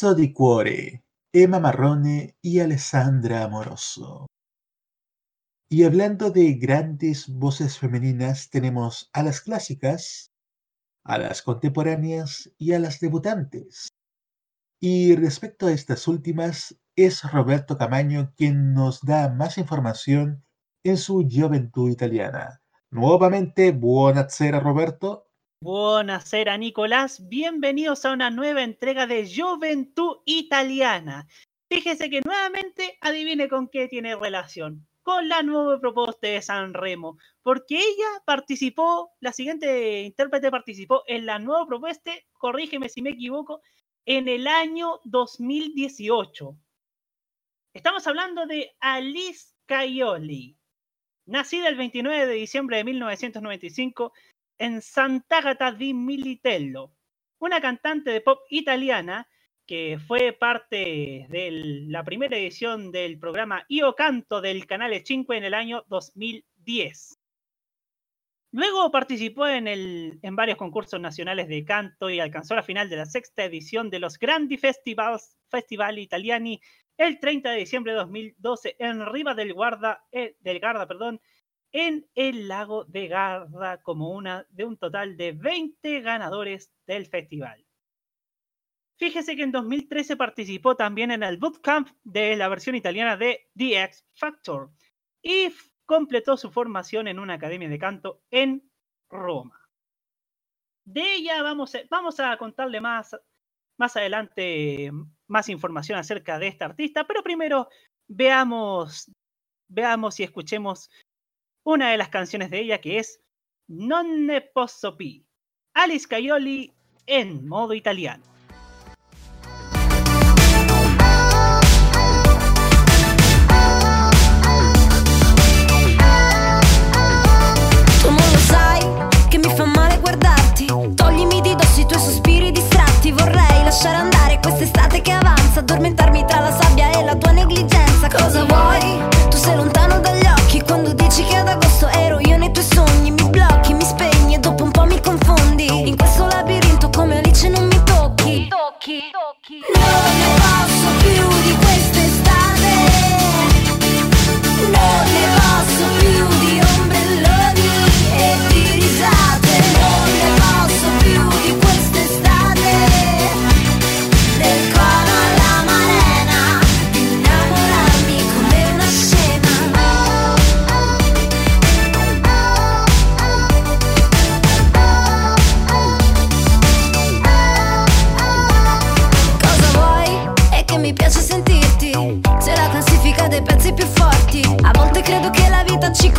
Speaker 14: Pezzo di cuore.
Speaker 2: Emma Marrone y Alessandra Amoroso. Y hablando de grandes voces femeninas, tenemos a las clásicas, a las contemporáneas y a las debutantes. Y respecto a estas últimas, es Roberto Camaño quien nos da más información en su Juventud Italiana. Nuevamente, buonasera Roberto.
Speaker 3: Buonasera Nicolás, bienvenidos a una nueva entrega de Juventud Italiana. Fíjese que nuevamente adivine con qué tiene relación. Con la nueva propuesta de San Remo, porque ella participó, la siguiente intérprete participó en la nueva propuesta, corrígeme si me equivoco, en el año 2018. Estamos hablando de Alice Caioli, nacida el 29 de diciembre de 1995 en Sant'Agata di Militello, una cantante de pop italiana que fue parte de la primera edición del programa Io Canto del Canale 5 en el año 2010. Luego participó en, varios concursos nacionales de canto y alcanzó la final de la sexta edición de los Grandi Festivals, Festival Italiani el 30 de diciembre de 2012 en Riva del, Guarda, eh, del Garda perdón, en el lago de Garda como una de un total de 20 ganadores del festival. Fíjese que en 2013 participó también en el bootcamp de la versión italiana de The X Factor y completó su formación en una academia de canto en Roma. De ella vamos a, vamos a contarle más, más adelante más información acerca de esta artista, pero primero veamos, veamos y escuchemos una de las canciones de ella que es Non ne posso più, Alice Caioli en modo italiano.
Speaker 13: Tu non lo sai che mi fa male guardarti Toglimi di dosso i tuoi sospiri distratti Vorrei lasciare andare quest'estate che avanza Addormentarmi tra la sabbia e la tua negligenza Cosa vuoi? Tu sei lontano occhi Quando dici che ad agosto ero io nei tuoi sogni Mi blocchi, mi spegni e dopo un po' mi confondi. In questo labirinto come Alice non mi tocchi. Non ne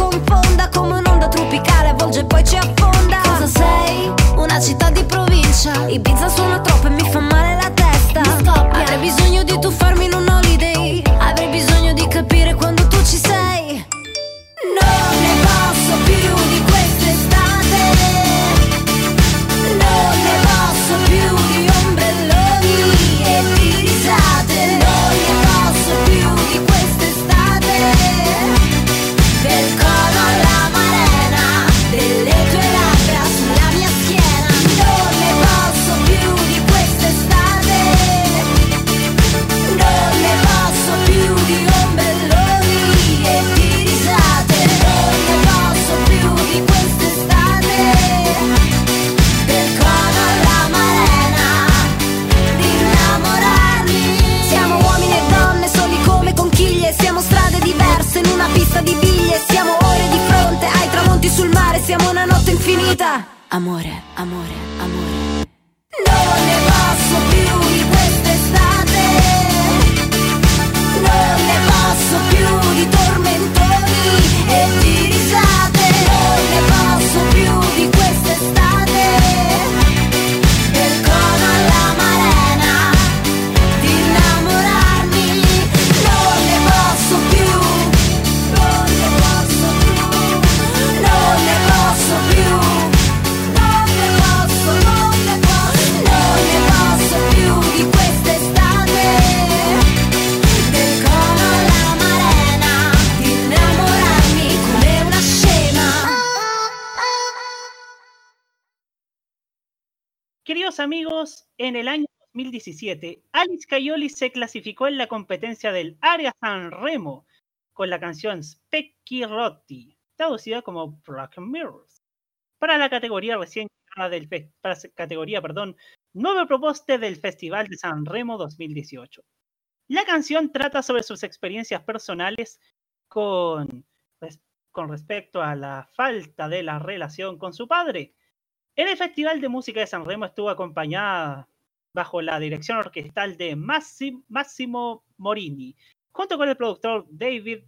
Speaker 13: confonda Come un'onda tropicale avvolge e poi ci affonda. Cosa sei? Una città di provincia. Ibiza suona troppo e mi fa male la testa. Avrei bisogno di tuffarmi in un holiday Siamo una notte infinita. Amore, amore, amore. Non ne posso più
Speaker 3: amigos, en el año 2017, Alice Caioli se clasificó en la competencia del Área San Remo con la canción Specchi Rotti, traducida como Broken Mirrors, para la categoría recién del para categoría, perdón, Nuevo Proposte del Festival de San Remo 2018. La canción trata sobre sus experiencias personales con, con respecto a la falta de la relación con su padre. En el Festival de Música de San Remo estuvo acompañada bajo la dirección orquestal de Massi- Massimo Morini, junto con el productor David,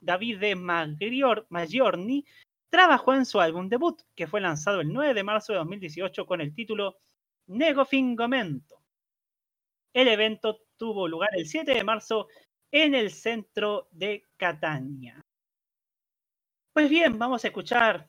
Speaker 3: David de Magrior- Maggiorni, trabajó en su álbum debut, que fue lanzado el 9 de marzo de 2018 con el título Nego Fingomento. El evento tuvo lugar el 7 de marzo en el centro de Catania. Pues bien, vamos a escuchar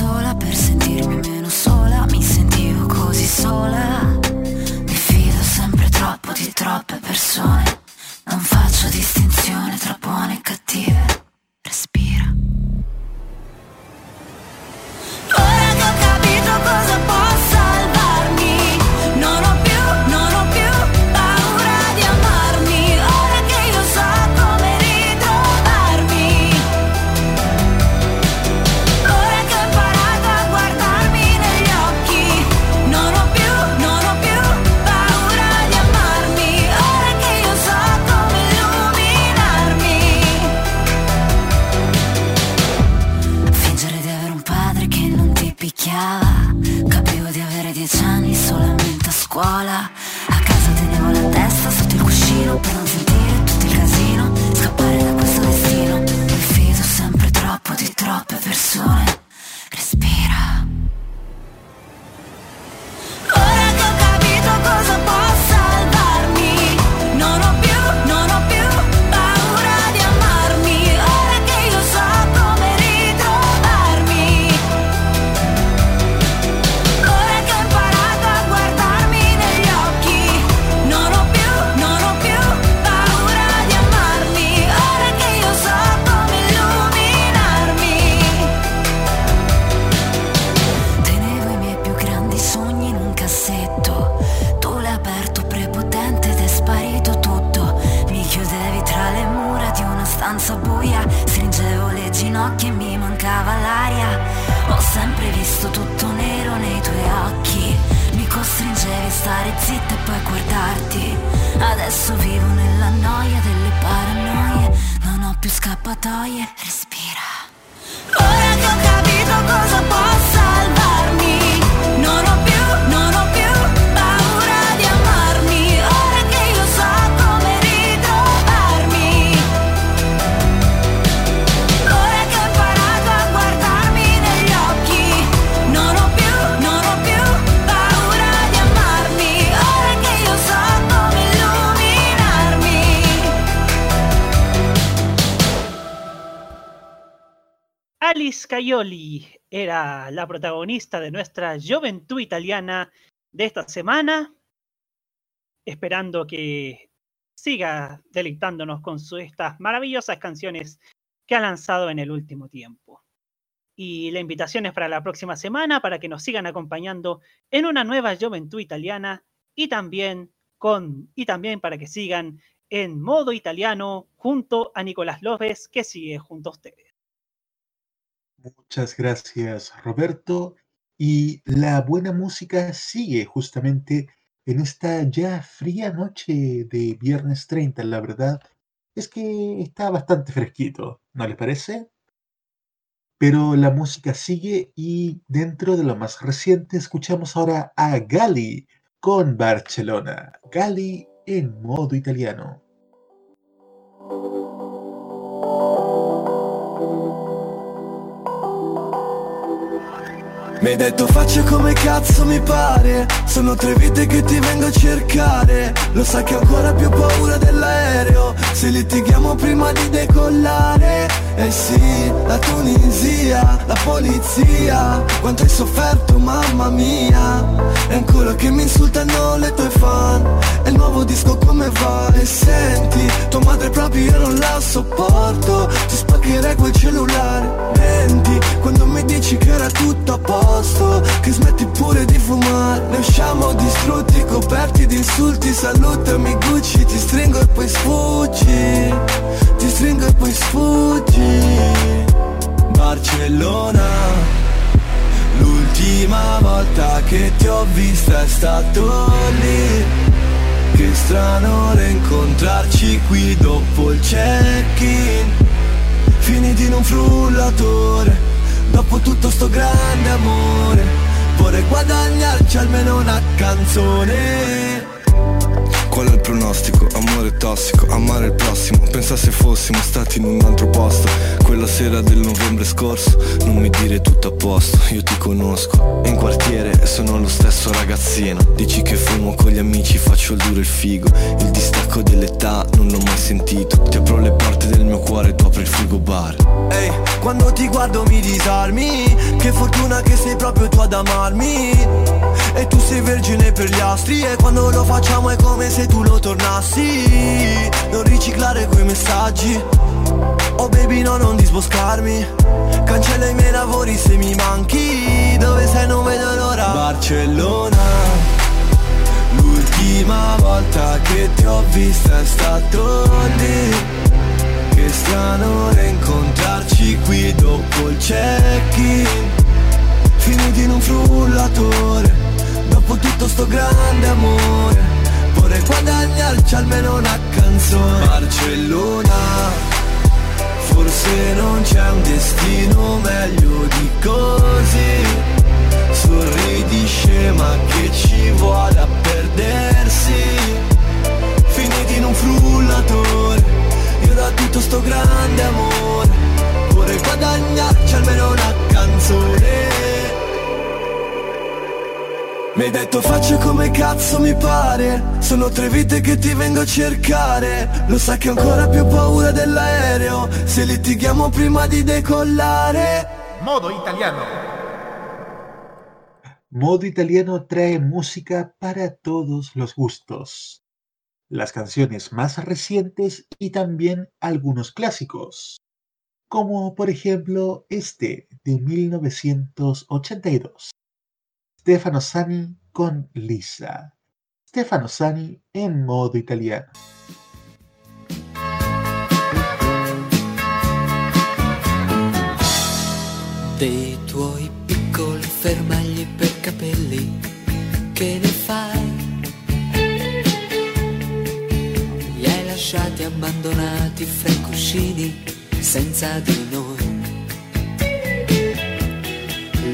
Speaker 13: sola per sentirmi meno sola. Mi sentivo così sola. Mi fido sempre troppo di troppe persone. Non faccio distinzione tra buone e cattive. Respira. La
Speaker 3: protagonista de nuestra juventud italiana de esta semana, esperando que siga deleitándonos con su- estas maravillosas canciones que ha lanzado en el último tiempo. Y la invitación es para la próxima semana para que nos sigan acompañando en una nueva juventud italiana y también con y también para que sigan en modo italiano junto a Nicolás López que sigue junto a ustedes.
Speaker 2: Muchas gracias, Roberto. Y la buena música sigue justamente en esta ya fría noche de viernes 30. La verdad es que está bastante fresquito, ¿no les parece? Pero la música sigue y dentro de lo más reciente escuchamos ahora a Gali con Barcelona. Gali en modo italiano.
Speaker 10: Mi hai detto faccio come cazzo mi pare. Sono tre vite che ti vengo a cercare. Lo sai che ho ancora più paura dell'aereo. Se litighiamo prima di decollare. Eh sì, la Tunisia, la polizia. Quanto hai sofferto mamma mia. E ancora che mi insultano le tue fan. E il nuovo disco come va? E senti, tua madre proprio io non la sopporto. Ti spaccherei quel cellulare. Menti, quando mi dici che era tutto a posto Che smetti pure di fumare. Ne usciamo distrutti, coperti di insulti. Salutami Gucci, ti stringo e poi sfuggi. Ti stringo e poi sfuggi. Barcellona L'ultima volta che ti ho vista è stato lì. Che strano rincontrarci qui dopo il check-in. Finiti in un frullatore Dopo tutto sto grande amore Vorrei guadagnarci almeno una canzone
Speaker 15: Qual è il pronostico? Amore tossico, amare il prossimo. Pensa se fossimo stati in un altro posto. Quella sera del novembre scorso Non mi dire tutto a posto, io ti conosco. In quartiere sono lo stesso ragazzino. Dici che fumo con gli amici, faccio il duro e il figo. Il distacco dell'età non l'ho mai sentito. Ti apro le porte del mio cuore, tu apri il frigo bar.
Speaker 10: Ehi, quando ti guardo mi disarmi. Che fortuna che proprio tu ad amarmi. E tu sei vergine per gli astri E quando lo facciamo è come se tu lo tornassi. Non riciclare quei messaggi. Oh baby no non disboscarmi. Cancella i miei lavori se mi manchi. Dove sei non vedo l'ora. Barcellona L'ultima volta che ti ho vista è stato lì. Che strano rincontrarci qui dopo il check-in Finiti in un frullatore Dopo tutto sto grande amore. Vorrei guadagnarci almeno una canzone. Barcellona Forse non c'è un destino meglio di così. Sorridi scema che ci vuole a perdersi? Finiti in un frullatore Io da tutto sto grande amore. Vorrei guadagnarci almeno una canzone mi hai detto faccio come cazzo mi pare Sono tre vite che ti vengo a cercare Lo sai che ho ancora più paura dell'aereo Se litighiamo prima di decollare
Speaker 7: Modo italiano.
Speaker 2: Modo Italiano trae música para todos los gustos. Las canciones más recientes y también algunos clásicos, como por ejemplo este de 1982. Stefano Sani con Lisa. Stefano Sani en modo italiano.
Speaker 8: Dei tuoi piccoli fermagli per capelli, che ne fai? Li hai lasciati abbandonati fra i cuscini, senza di noi.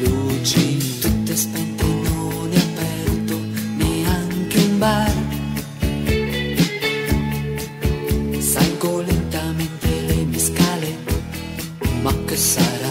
Speaker 8: Luci side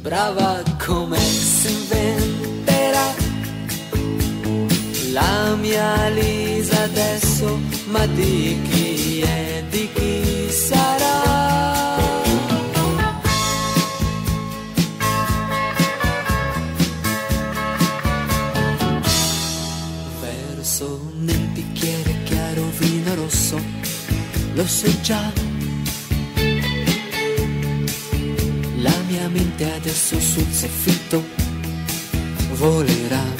Speaker 8: brava come si inventerà. La mia Lisa adesso, ma di chi è, di chi sarà? Verso nel bicchiere chiaro vino rosso, lo sai già. Mente adesso sul soffitto volerà.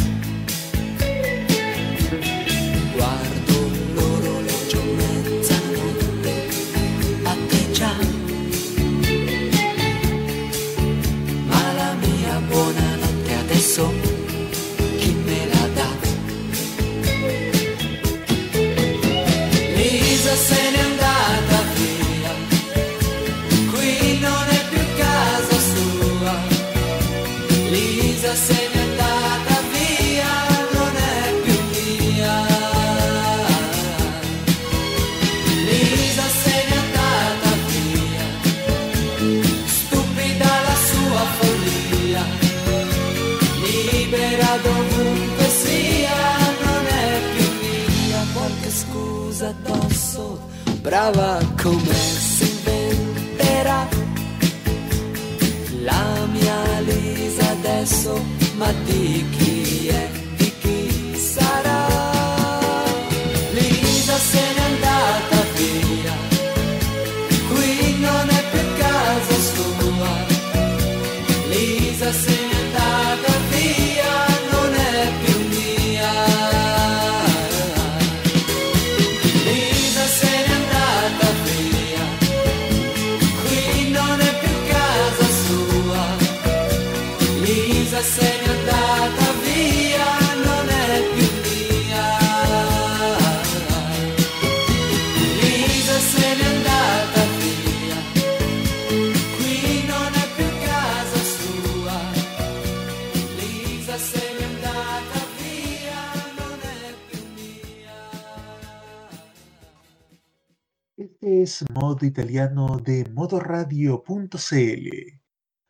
Speaker 2: Italiano de modoradio.cl,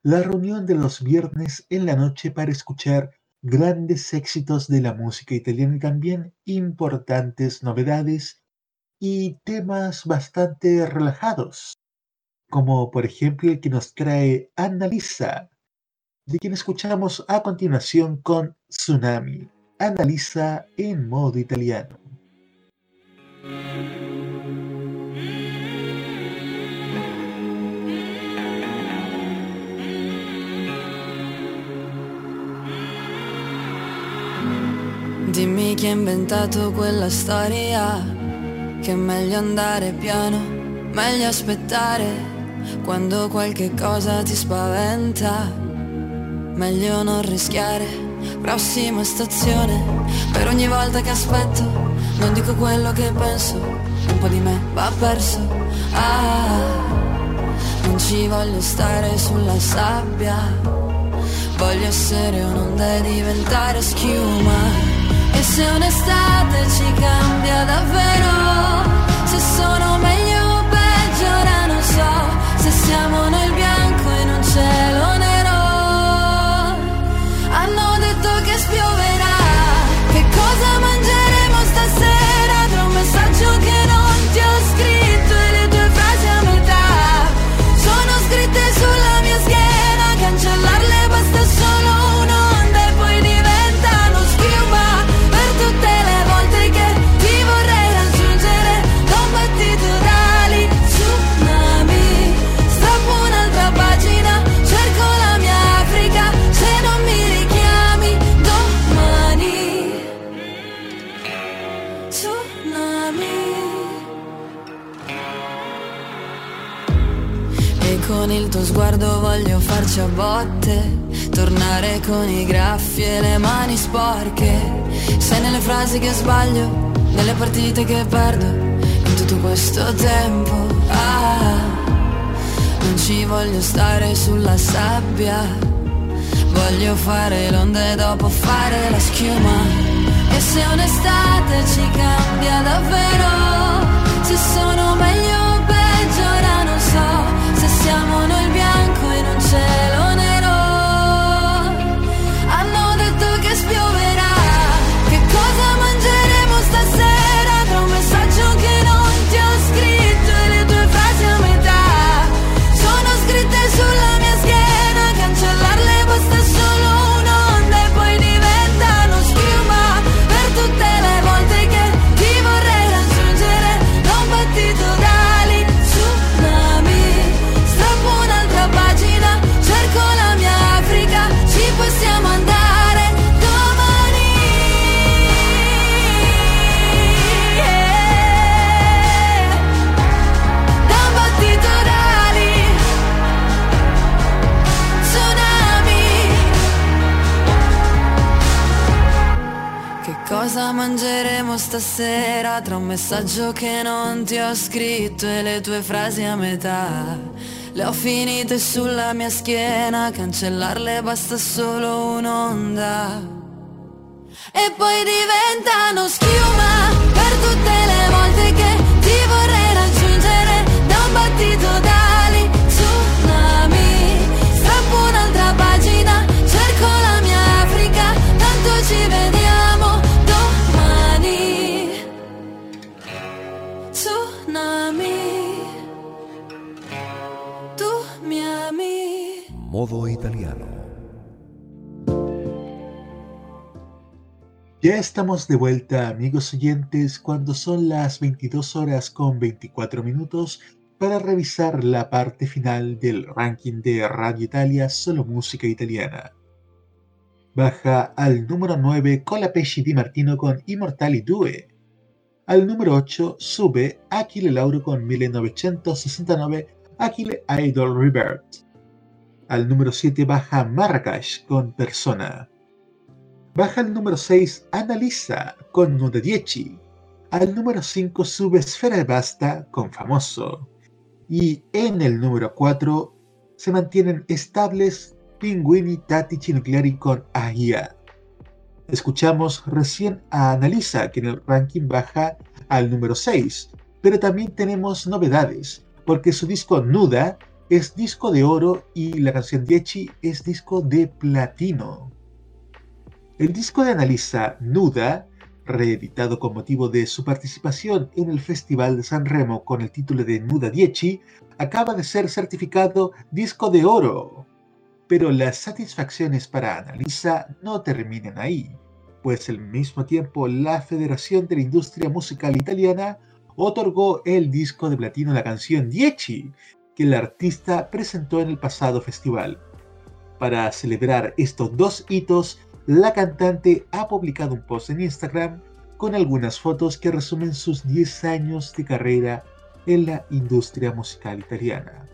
Speaker 2: la reunión de los viernes en la noche para escuchar grandes éxitos de la música italiana y también importantes novedades y temas bastante relajados, como por ejemplo el que nos trae Annalisa, de quien escuchamos a continuación con Tsunami. Annalisa en modo italiano.
Speaker 16: Dimmi chi ha inventato quella storia Che è meglio andare piano, meglio aspettare Quando qualche cosa ti spaventa. Meglio non rischiare Prossima stazione. Per ogni volta che aspetto Non dico quello che penso Un po' di me va perso. Ah Non ci voglio stare sulla sabbia. Voglio essere un'onda e diventare schiuma e se un'estate ci cambia davvero, se sono meglio o peggio ora non so, se siamo nel bianco in un cielo a botte Tornare con i graffi e le mani sporche. Sei nelle frasi che sbaglio Nelle partite che perdo In tutto questo tempo. Ah Non ci voglio stare sulla sabbia. Voglio fare l'onda e dopo fare la schiuma. E se un'estate ci cambia davvero Se sono meglio o peggio ora non so Se siamo nel bianco in un cielo parliamo stasera tra un messaggio che non ti ho scritto e le tue frasi a metà. Le ho finite sulla mia schiena, cancellarle basta solo un'onda. E poi diventano schiuma per tutte le volte che ti vorrei
Speaker 1: Modo italiano.
Speaker 2: Ya estamos de vuelta, amigos oyentes, cuando son las 22 horas con 24 minutos para revisar la parte final del ranking de Radio Italia Solo Música Italiana. Baja al número 9 Colapesci Di Martino con Immortali 2. Al número 8 sube Achille Lauro con 1969 Achille Idol Revert. Al número 7 baja Marrakech con Persona. Baja al número 6 Annalisa con 10. Al número 5 sube Sfera de Basta con Famoso. Y en el número 4 se mantienen estables Pinguini, Tattici Nucleari con Agia. Escuchamos recién a Annalisa, que en el ranking baja al número 6, pero también tenemos novedades, porque su disco Nuda es disco de oro y la canción Dieci es disco de platino. El disco de Annalisa Nuda, reeditado con motivo de su participación en el Festival de San Remo con el título de Nuda Dieci, acaba de ser certificado disco de oro. Pero las satisfacciones para Annalisa no terminan ahí, pues al mismo tiempo la Federación de la Industria Musical Italiana otorgó el disco de platino a la canción Dieci, que el artista presentó en el pasado festival. Para celebrar estos dos hitos, la cantante ha publicado un post en Instagram con algunas fotos que resumen sus 10 años de carrera en la industria musical italiana.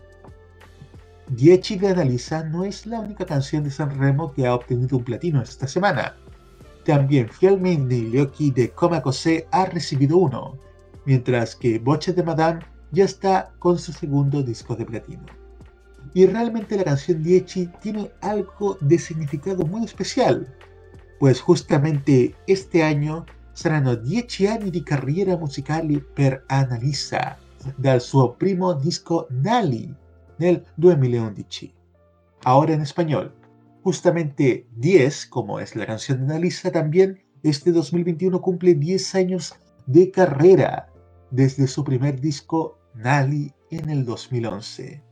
Speaker 2: Dieci de Annalisa no es la única canción de Sanremo que ha obtenido un platino esta semana. También Fielmente gli occhi de Coma Cosé ha recibido uno, mientras que Voce de Madame ya está con su segundo disco de platino. Y realmente la canción Dieci tiene algo de significado muy especial, pues justamente este año saranno 10 anni di carriera musicale per Annalisa dal suo primo disco Nali nel 2011. Ahora en español, justamente 10, como es la canción de Annalisa, también este 2021 cumple 10 años de carrera desde su primer disco Nali en el 2011.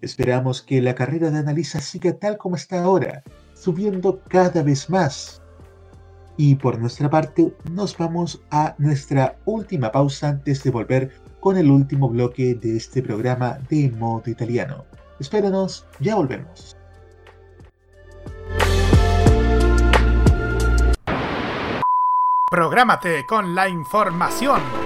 Speaker 2: Esperamos que la carrera de Annalisa siga tal como está ahora, subiendo cada vez más. Y por nuestra parte, nos vamos a nuestra última pausa antes de volver con el último bloque de este programa de modo italiano. Espéranos, ya volvemos.
Speaker 7: Prográmate con la información.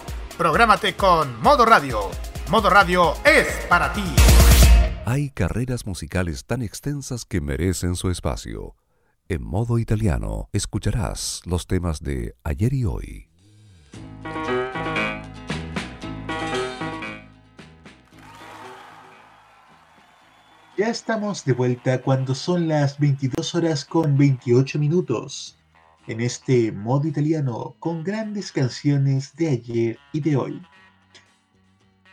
Speaker 7: Prográmate con Modo Radio. Modo Radio es para ti.
Speaker 1: Hay carreras musicales tan extensas que merecen su espacio. En modo italiano escucharás los temas de ayer y hoy.
Speaker 2: Ya estamos de vuelta cuando son las 22 horas con 28 minutos. En este modo italiano con grandes canciones de ayer y de hoy.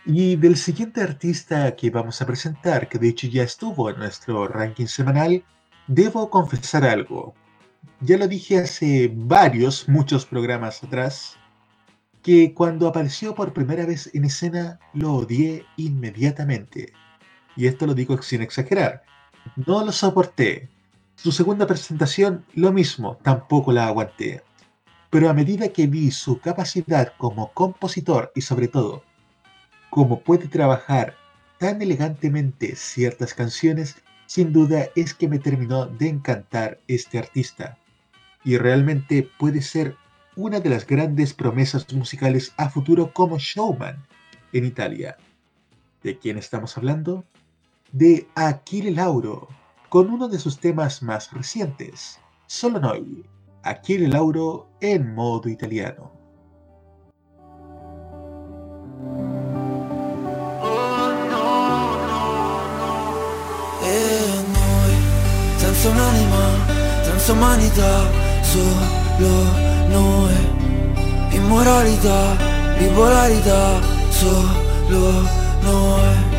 Speaker 2: Y del siguiente artista que vamos a presentar, que de hecho ya estuvo en nuestro ranking semanal, debo confesar algo. Ya lo dije hace varios, muchos programas atrás, que cuando apareció por primera vez en escena lo odié inmediatamente. Y esto lo digo sin exagerar. No lo soporté. Su segunda presentación, lo mismo, tampoco la aguanté. Pero a medida que vi su capacidad como compositor y sobre todo, cómo puede trabajar tan elegantemente ciertas canciones, sin duda es que me terminó de encantar este artista. Y realmente puede ser una de las grandes promesas musicales a futuro como showman en Italia. ¿De quién estamos hablando? De Achille Lauro, con uno de sus temas más recientes, Solo Noi, Achille Lauro en modo italiano.
Speaker 17: E noi, senza un'anima, senza umanità, solo noi. Immoralità, bipolarità, solo noi.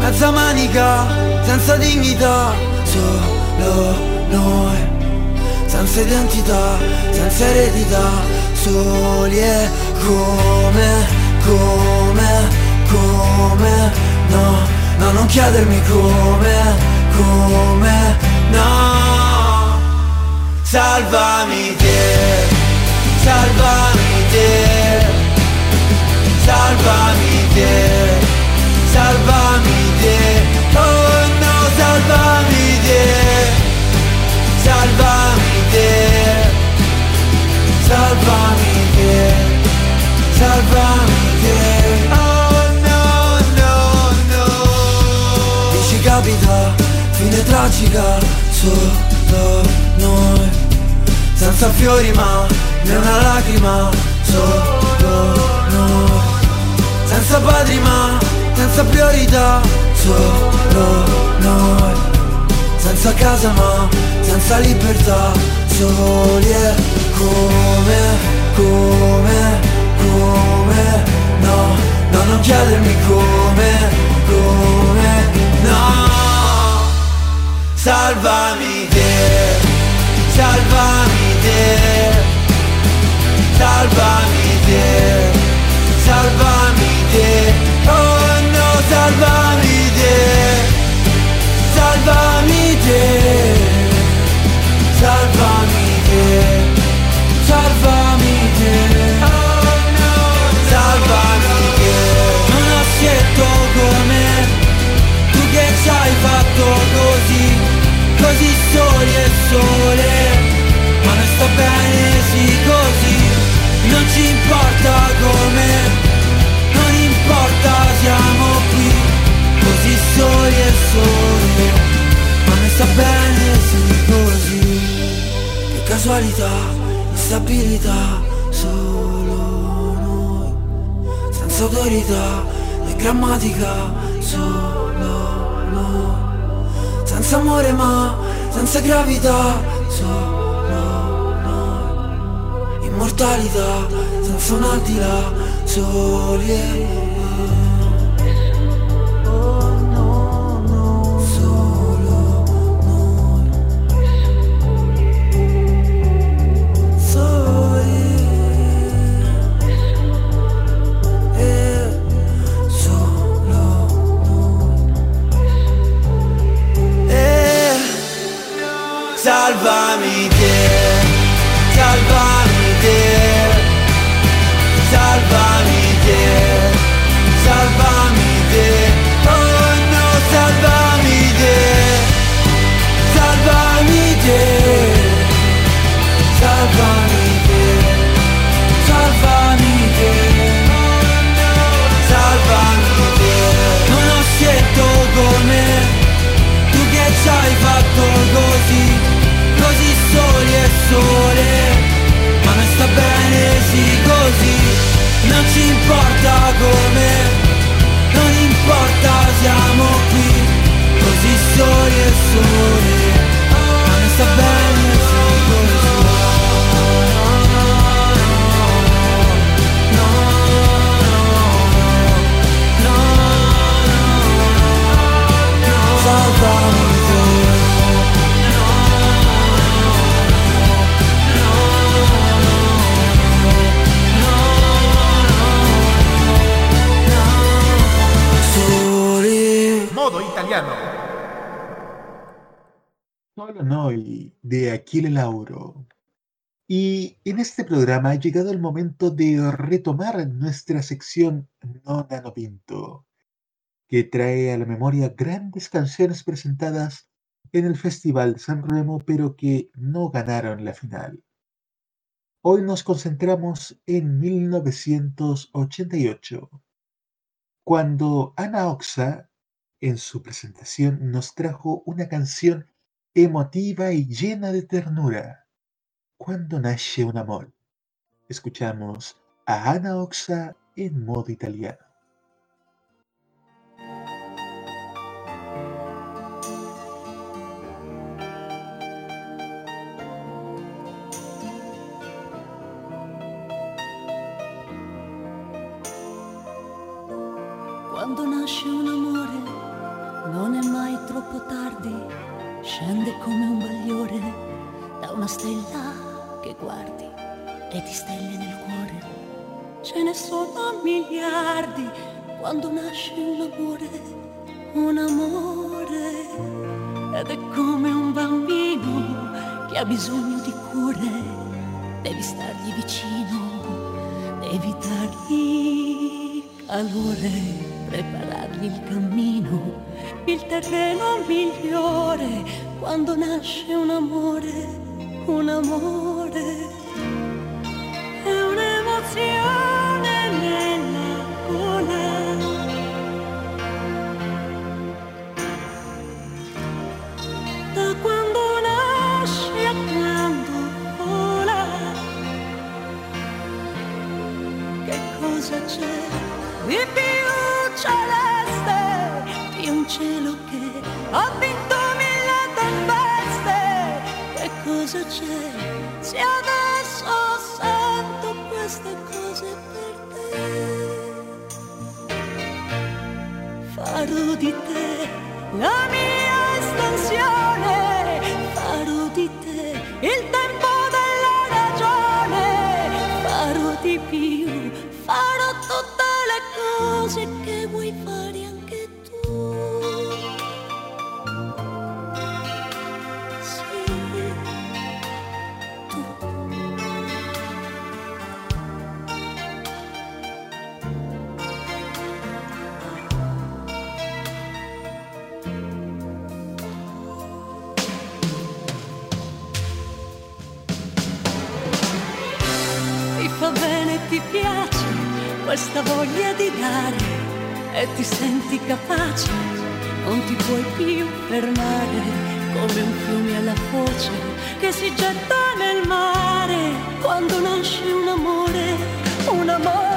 Speaker 17: Mezza manica, senza dignità, solo noi. Senza identità, senza eredità, soli e come, come, come, no, no, non chiedermi come, come, no. Salvami te, salvami te, salvami te, salvami te, oh salvami te, salvami te, salvami te, salvami te, oh no, no, no. Dici capita, fine tragica, solo noi, senza fiori ma né una lacrima, solo noi, senza padri ma senza priorità, solo noi, senza casa ma senza libertà, soli e come, come, come, no, no, non chiedermi come, come, no, salvami te, salvami te, salvami te, salvami te, oh salvami te, salvami te, salvami te, salvami te, salvami te, non accetto come tu che ci hai fatto così, così soli e sole, ma non sta bene sì così, non ci importa come, soli e sole, ma non sta bene sì così, che casualità, instabilità, solo noi, senza autorità né grammatica, solo noi, senza amore ma senza gravità, solo noi, immortalità, senza un al di là, soli e
Speaker 7: italiano.
Speaker 2: Solo Noi de Achille Lauro. Y en este programa ha llegado el momento de retomar nuestra sección No Nano Pinto, que trae a la memoria grandes canciones presentadas en el Festival San Remo, pero que no ganaron la final. Hoy nos concentramos en 1988, cuando Ana Oxa, en su presentación, nos trajo una canción emotiva y llena de ternura. Cuando nace un amor. Escuchamos a Ana Oxa en modo italiano.
Speaker 5: Quando nasce tardi, scende come un bagliore da una stella che guardi e ti stelle nel cuore. Ce ne sono miliardi quando nasce un amore, un amore. Ed è come un bambino che ha bisogno di cure, devi stargli vicino, devi dargli calore, preparargli il cammino, il terreno migliore quando nasce un amore, un amore. È un'emozione nella gola. Da quando nasce quando vola. Che cosa c'è di te la mia e ti senti capace, non ti puoi più fermare come un fiume alla foce che si getta nel mare quando nasce un amore, un amore.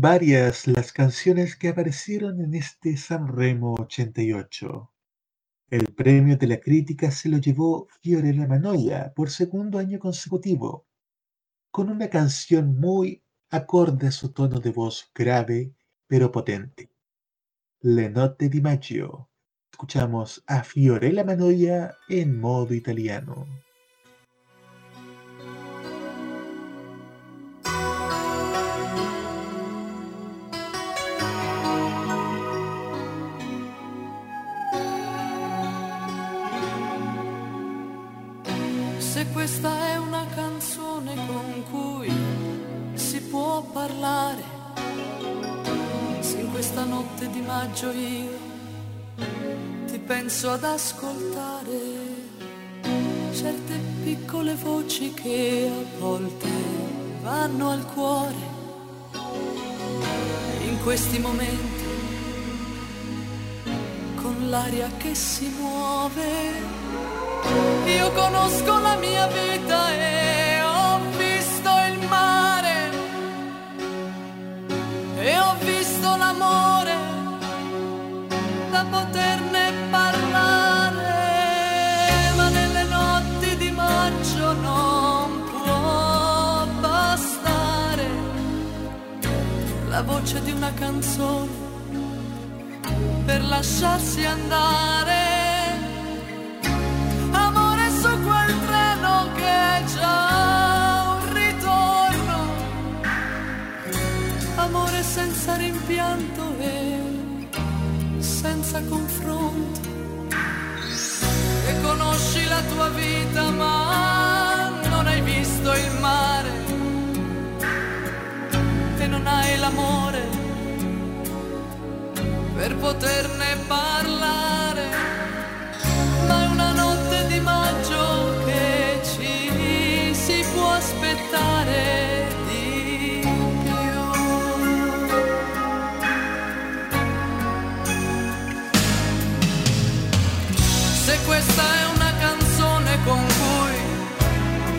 Speaker 2: Varias las canciones que aparecieron en este Sanremo 88. El premio de la crítica se lo llevó Fiorella Manoia por segundo año consecutivo, con una canción muy acorde a su tono de voz grave pero potente. Le note di Maggio. Escuchamos a Fiorella Manoia en modo italiano.
Speaker 8: Parlare, se in questa notte di maggio io ti penso ad ascoltare certe piccole voci che a volte vanno al cuore. In questi momenti con l'aria che si muove io conosco la mia vita poterne parlare, ma nelle notti di maggio non può bastare la voce di una canzone per lasciarsi andare. Amore su quel treno che è già un ritorno, amore senza rimpianto e senza confronto. E conosci la tua vita ma non hai visto il mare e non hai l'amore per poterne parlare.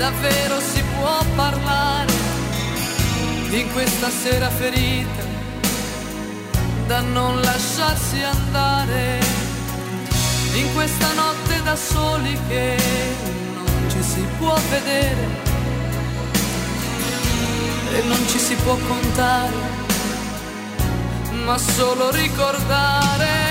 Speaker 8: Davvero si può parlare di questa sera ferita da non lasciarsi andare in questa notte da soli che non ci si può vedere e non ci si può contare, ma solo ricordare.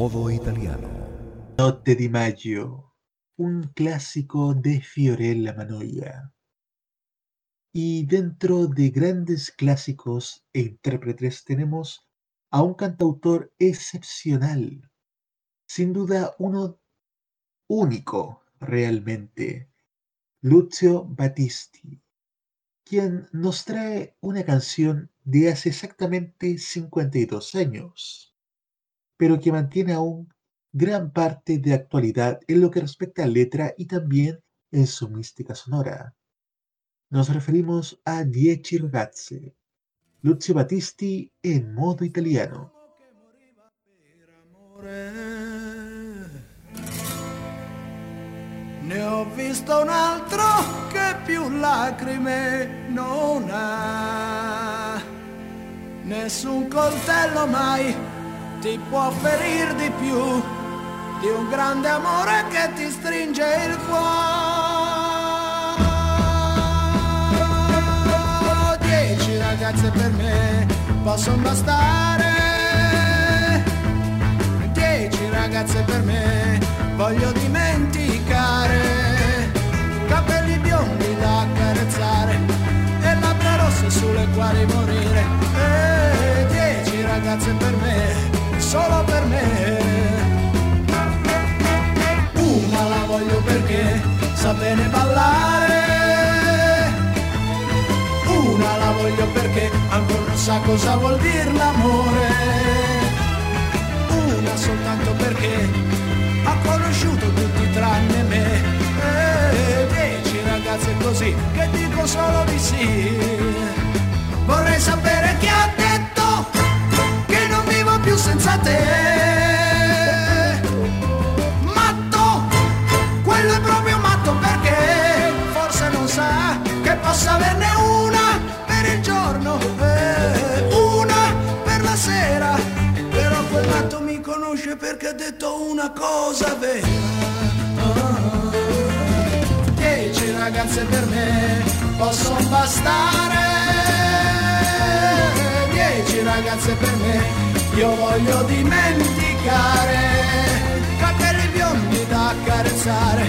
Speaker 1: Modo italiano.
Speaker 2: Notte di maggio, un clásico de Fiorella Manoia. Y dentro de grandes clásicos e intérpretes tenemos a un cantautor excepcional, sin duda uno único realmente, Lucio Battisti, quien nos trae una canción de hace exactamente 52 años, pero que mantiene aún gran parte de actualidad en lo que respecta a letra y también en su mística sonora. Nos referimos a Dieci ragazze, Lucio Battisti en modo italiano.
Speaker 10: Ne ho visto un altro che più lacrime non ha. Nessun coltello mai ti può ferir di più di un grande amore che ti stringe il cuore. Dieci ragazze per me possono bastare. Dieci ragazze per me voglio dimenticare. Capelli biondi da accarezzare e labbra rosse sulle quali morire. E dieci ragazze per me, solo per me. Una la voglio perché sa bene ballare. Una la voglio perché ancora non sa cosa vuol dire l'amore. una soltanto perché ha conosciuto tutti tranne me. E dieci ragazze così che dico solo di sì. Vorrei sapere chi ha senza te. Matto, quello è proprio matto perché forse non sa che possa averne una per il giorno e una per la sera. Però quel matto mi conosce perché ha detto una cosa vera. Ah, Dieci ragazze per me possono bastare. Dieci ragazze per me io voglio dimenticare. Capelli biondi da accarezzare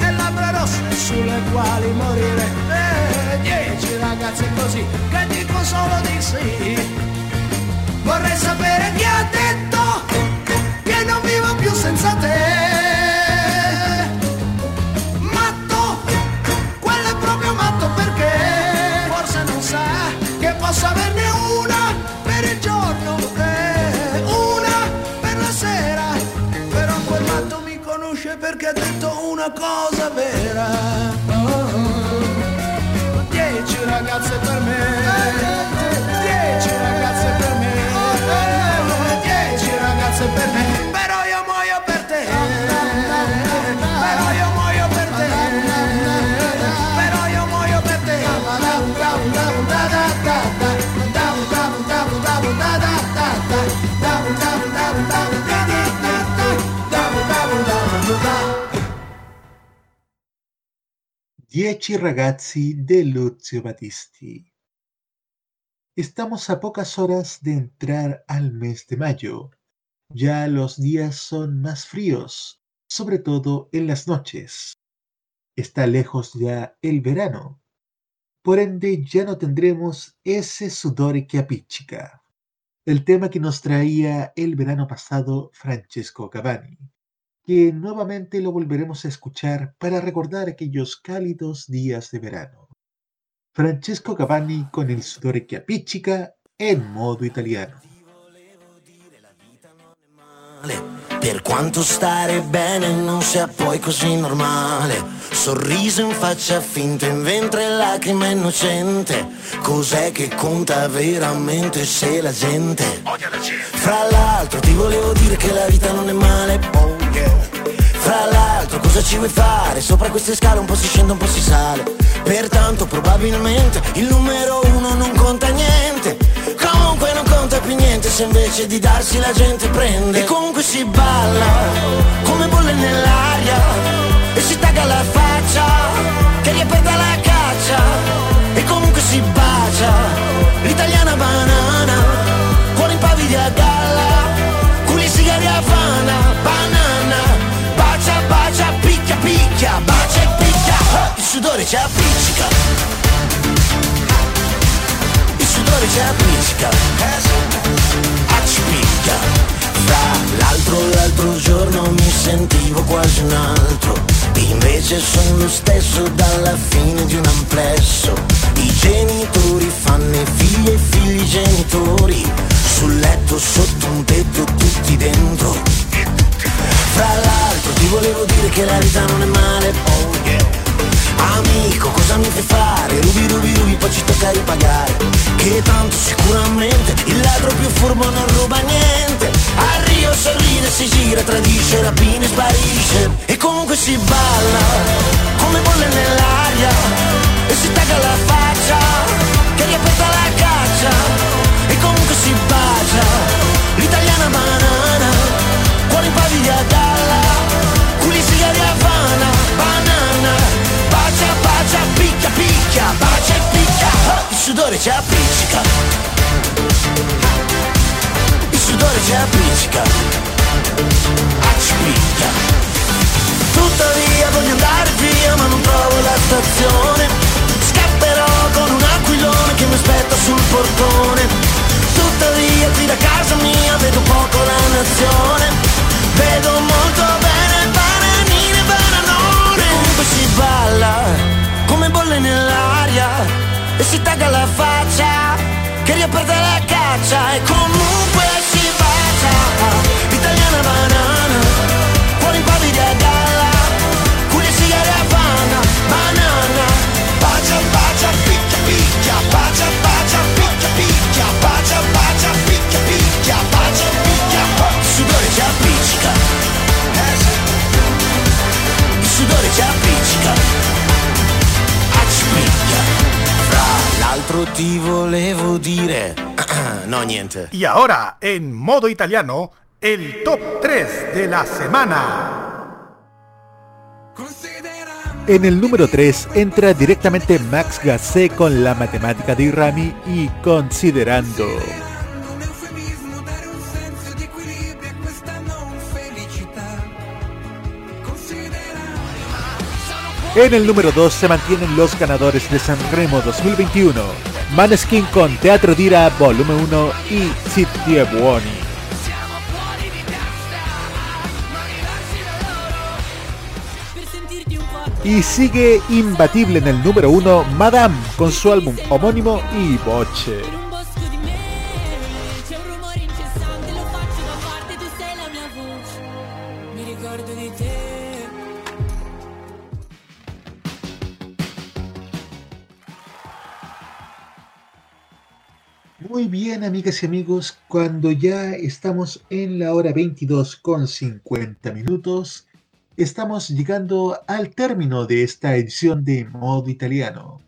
Speaker 10: e labbra rosse sulle quali morire. Eh, dieci ragazze così che dico solo di sì. Vorrei sapere chi ha detto che non vivo più senza te. Matto, quello è proprio matto perché forse non sa che possa averne cosa vera. Oh, Dieci ragazze per me, Dieci
Speaker 2: ragazzi de Lucio Battisti. Estamos a pocas horas de entrar al mes de mayo. Ya los días son más fríos, sobre todo en las noches. Está lejos ya el verano. Por ende, ya no tendremos ese sudor que apiccica. El tema que nos traía el verano pasado Francesco Cavani, que nuevamente lo volveremos a escuchar para recordar aquellos cálidos días de verano. Francesco Cavani con il sudore che appiccica en modo italiano.
Speaker 18: Per quanto stare bene non sia poi così normale. Sorriso in faccia finta, in ventre lacrime innocente. Cos'è che conta veramente se la gente. Fra l'altro ti volevo dire che la vita non è male. Oh yeah. Fra l'altro cosa ci vuoi fare? Sopra queste scale un po' si scende, un po' si sale. Pertanto probabilmente il numero uno non conta niente. Comunque non conta più niente se invece di darsi la gente prende. E comunque si balla come bolle nell'aria. E si tagga la faccia che ripeta la caccia. E comunque si bacia l'italiana banana. Cuore in pavidi a galla Culi sigari a Havana. Banana picchia Bacia e picchia Il sudore ci appiccica. Il sudore ci appiccica Accipicca Fra l'altro l'altro giorno mi sentivo quasi un altro. Invece sono lo stesso dalla fine di un amplesso. I genitori fanno i figli e figli genitori. Sul letto sotto un tetto tutti dentro Fra l'altro ti volevo dire che la vita non è male Oh yeah Amico, cosa mi fai fare? Rubi, rubi, rubi, poi ci tocca ripagare. Che tanto sicuramente il ladro più furbo non ruba niente. A Rio sorride, si gira, tradisce, rapina e sparisce. E comunque si balla, come bolle nell'aria. E si tagga la faccia, che riaperta la caccia. E comunque si bacia, l'italiana banana Cuore in pavidi a galla, culi sigari a Havana Banana. Bacia, bacia, picchia, picchia, bacia e picchia. Il sudore ci appiccica Il sudore ci appiccica Accipicchia Tuttavia voglio andare via ma non trovo la stazione. Scapperò con un aquilone che mi aspetta sul portone. Tuttavia qui da casa mia vedo poco la nazione Vedo molto bene bananine, bananone Comunque si balla come bolle nell'aria E si tagga la faccia che riaperte la caccia. E comunque ti volevo dire. no, niente.
Speaker 7: Y ahora, en modo italiano, el top 3 de la semana.
Speaker 2: En el número 3 entra directamente Max Gassé con la matemática di rami y considerando. En el número 2 se mantienen los ganadores de Sanremo 2021, Maneskin con Teatro Dira Volumen 1 y Zitti Buoni. Y sigue imbatible en el número 1 Madame con su álbum homónimo y Boche. Amigas y amigos, cuando ya estamos en la hora 22 con 50 minutos, estamos llegando al término de esta edición de Modo Italiano.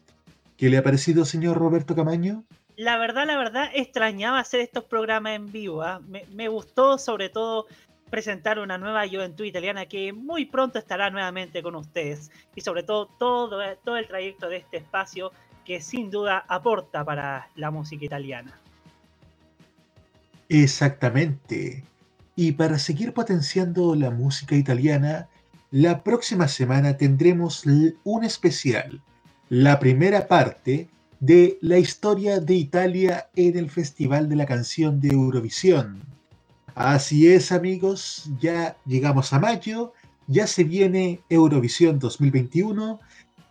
Speaker 2: ¿Qué le ha parecido, señor Roberto Camaño?
Speaker 3: La verdad, la verdad, extrañaba hacer estos programas en vivo. ¿ah? Me, me gustó sobre todo presentar una nueva juventud italiana que muy pronto estará nuevamente con ustedes. Y sobre todo todo, todo el trayecto de este espacio que sin duda aporta para la música italiana.
Speaker 2: Exactamente. Y para seguir potenciando la música italiana, la próxima semana tendremos un especial, la primera parte de la historia de Italia en el Festival de la Canción de Eurovisión. Así es amigos, ya llegamos a mayo, ya se viene Eurovisión 2021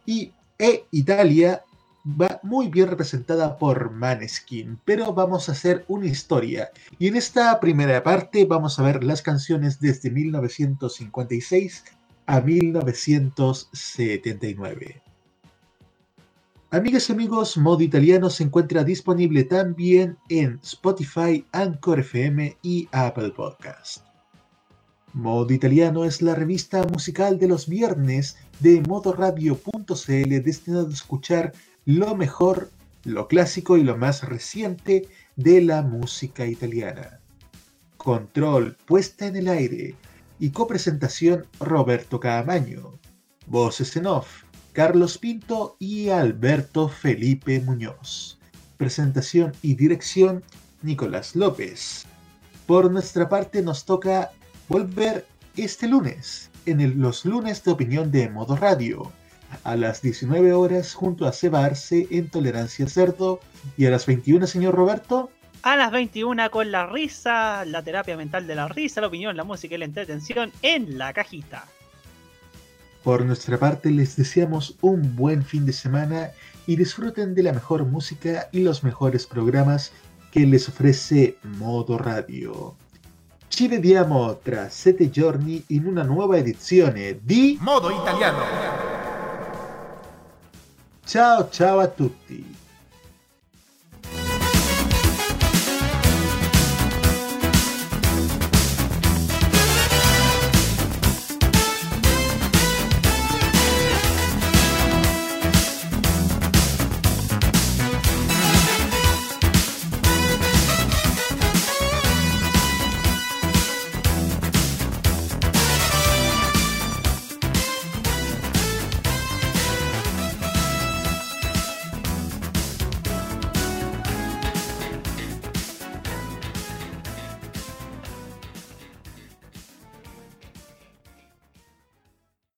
Speaker 2: y e Italia va muy bien representada por Maneskin, pero vamos a hacer una historia. Y en esta primera parte vamos a ver las canciones desde 1956 a 1979. Amigas y amigos, Modo Italiano se encuentra disponible también en Spotify, Anchor FM y Apple Podcast. Modo Italiano es la revista musical de los viernes de modoradio.cl destinado a escuchar lo mejor, lo clásico y lo más reciente de la música italiana. Control, puesta en el aire y copresentación Roberto Caamaño. Voces en off, Carlos Pinto y Alberto Felipe Muñoz. Presentación y dirección Nicolás López. Por nuestra parte nos toca volver este lunes, en los lunes de opinión de Modo Radio, a las 19 horas junto a Seba Arce en Tolerancia Cerdo y a las 21, señor Roberto.
Speaker 3: A las 21 con la risa, la terapia mental de la risa, la opinión, la música y la entretención en la cajita.
Speaker 2: Por nuestra parte les deseamos un buen fin de semana y disfruten de la mejor música y los mejores programas che les ofrece Modo Radio. Ci vediamo tra sette giorni in una nuova edizione di
Speaker 7: Modo Italiano.
Speaker 2: Ciao ciao a tutti!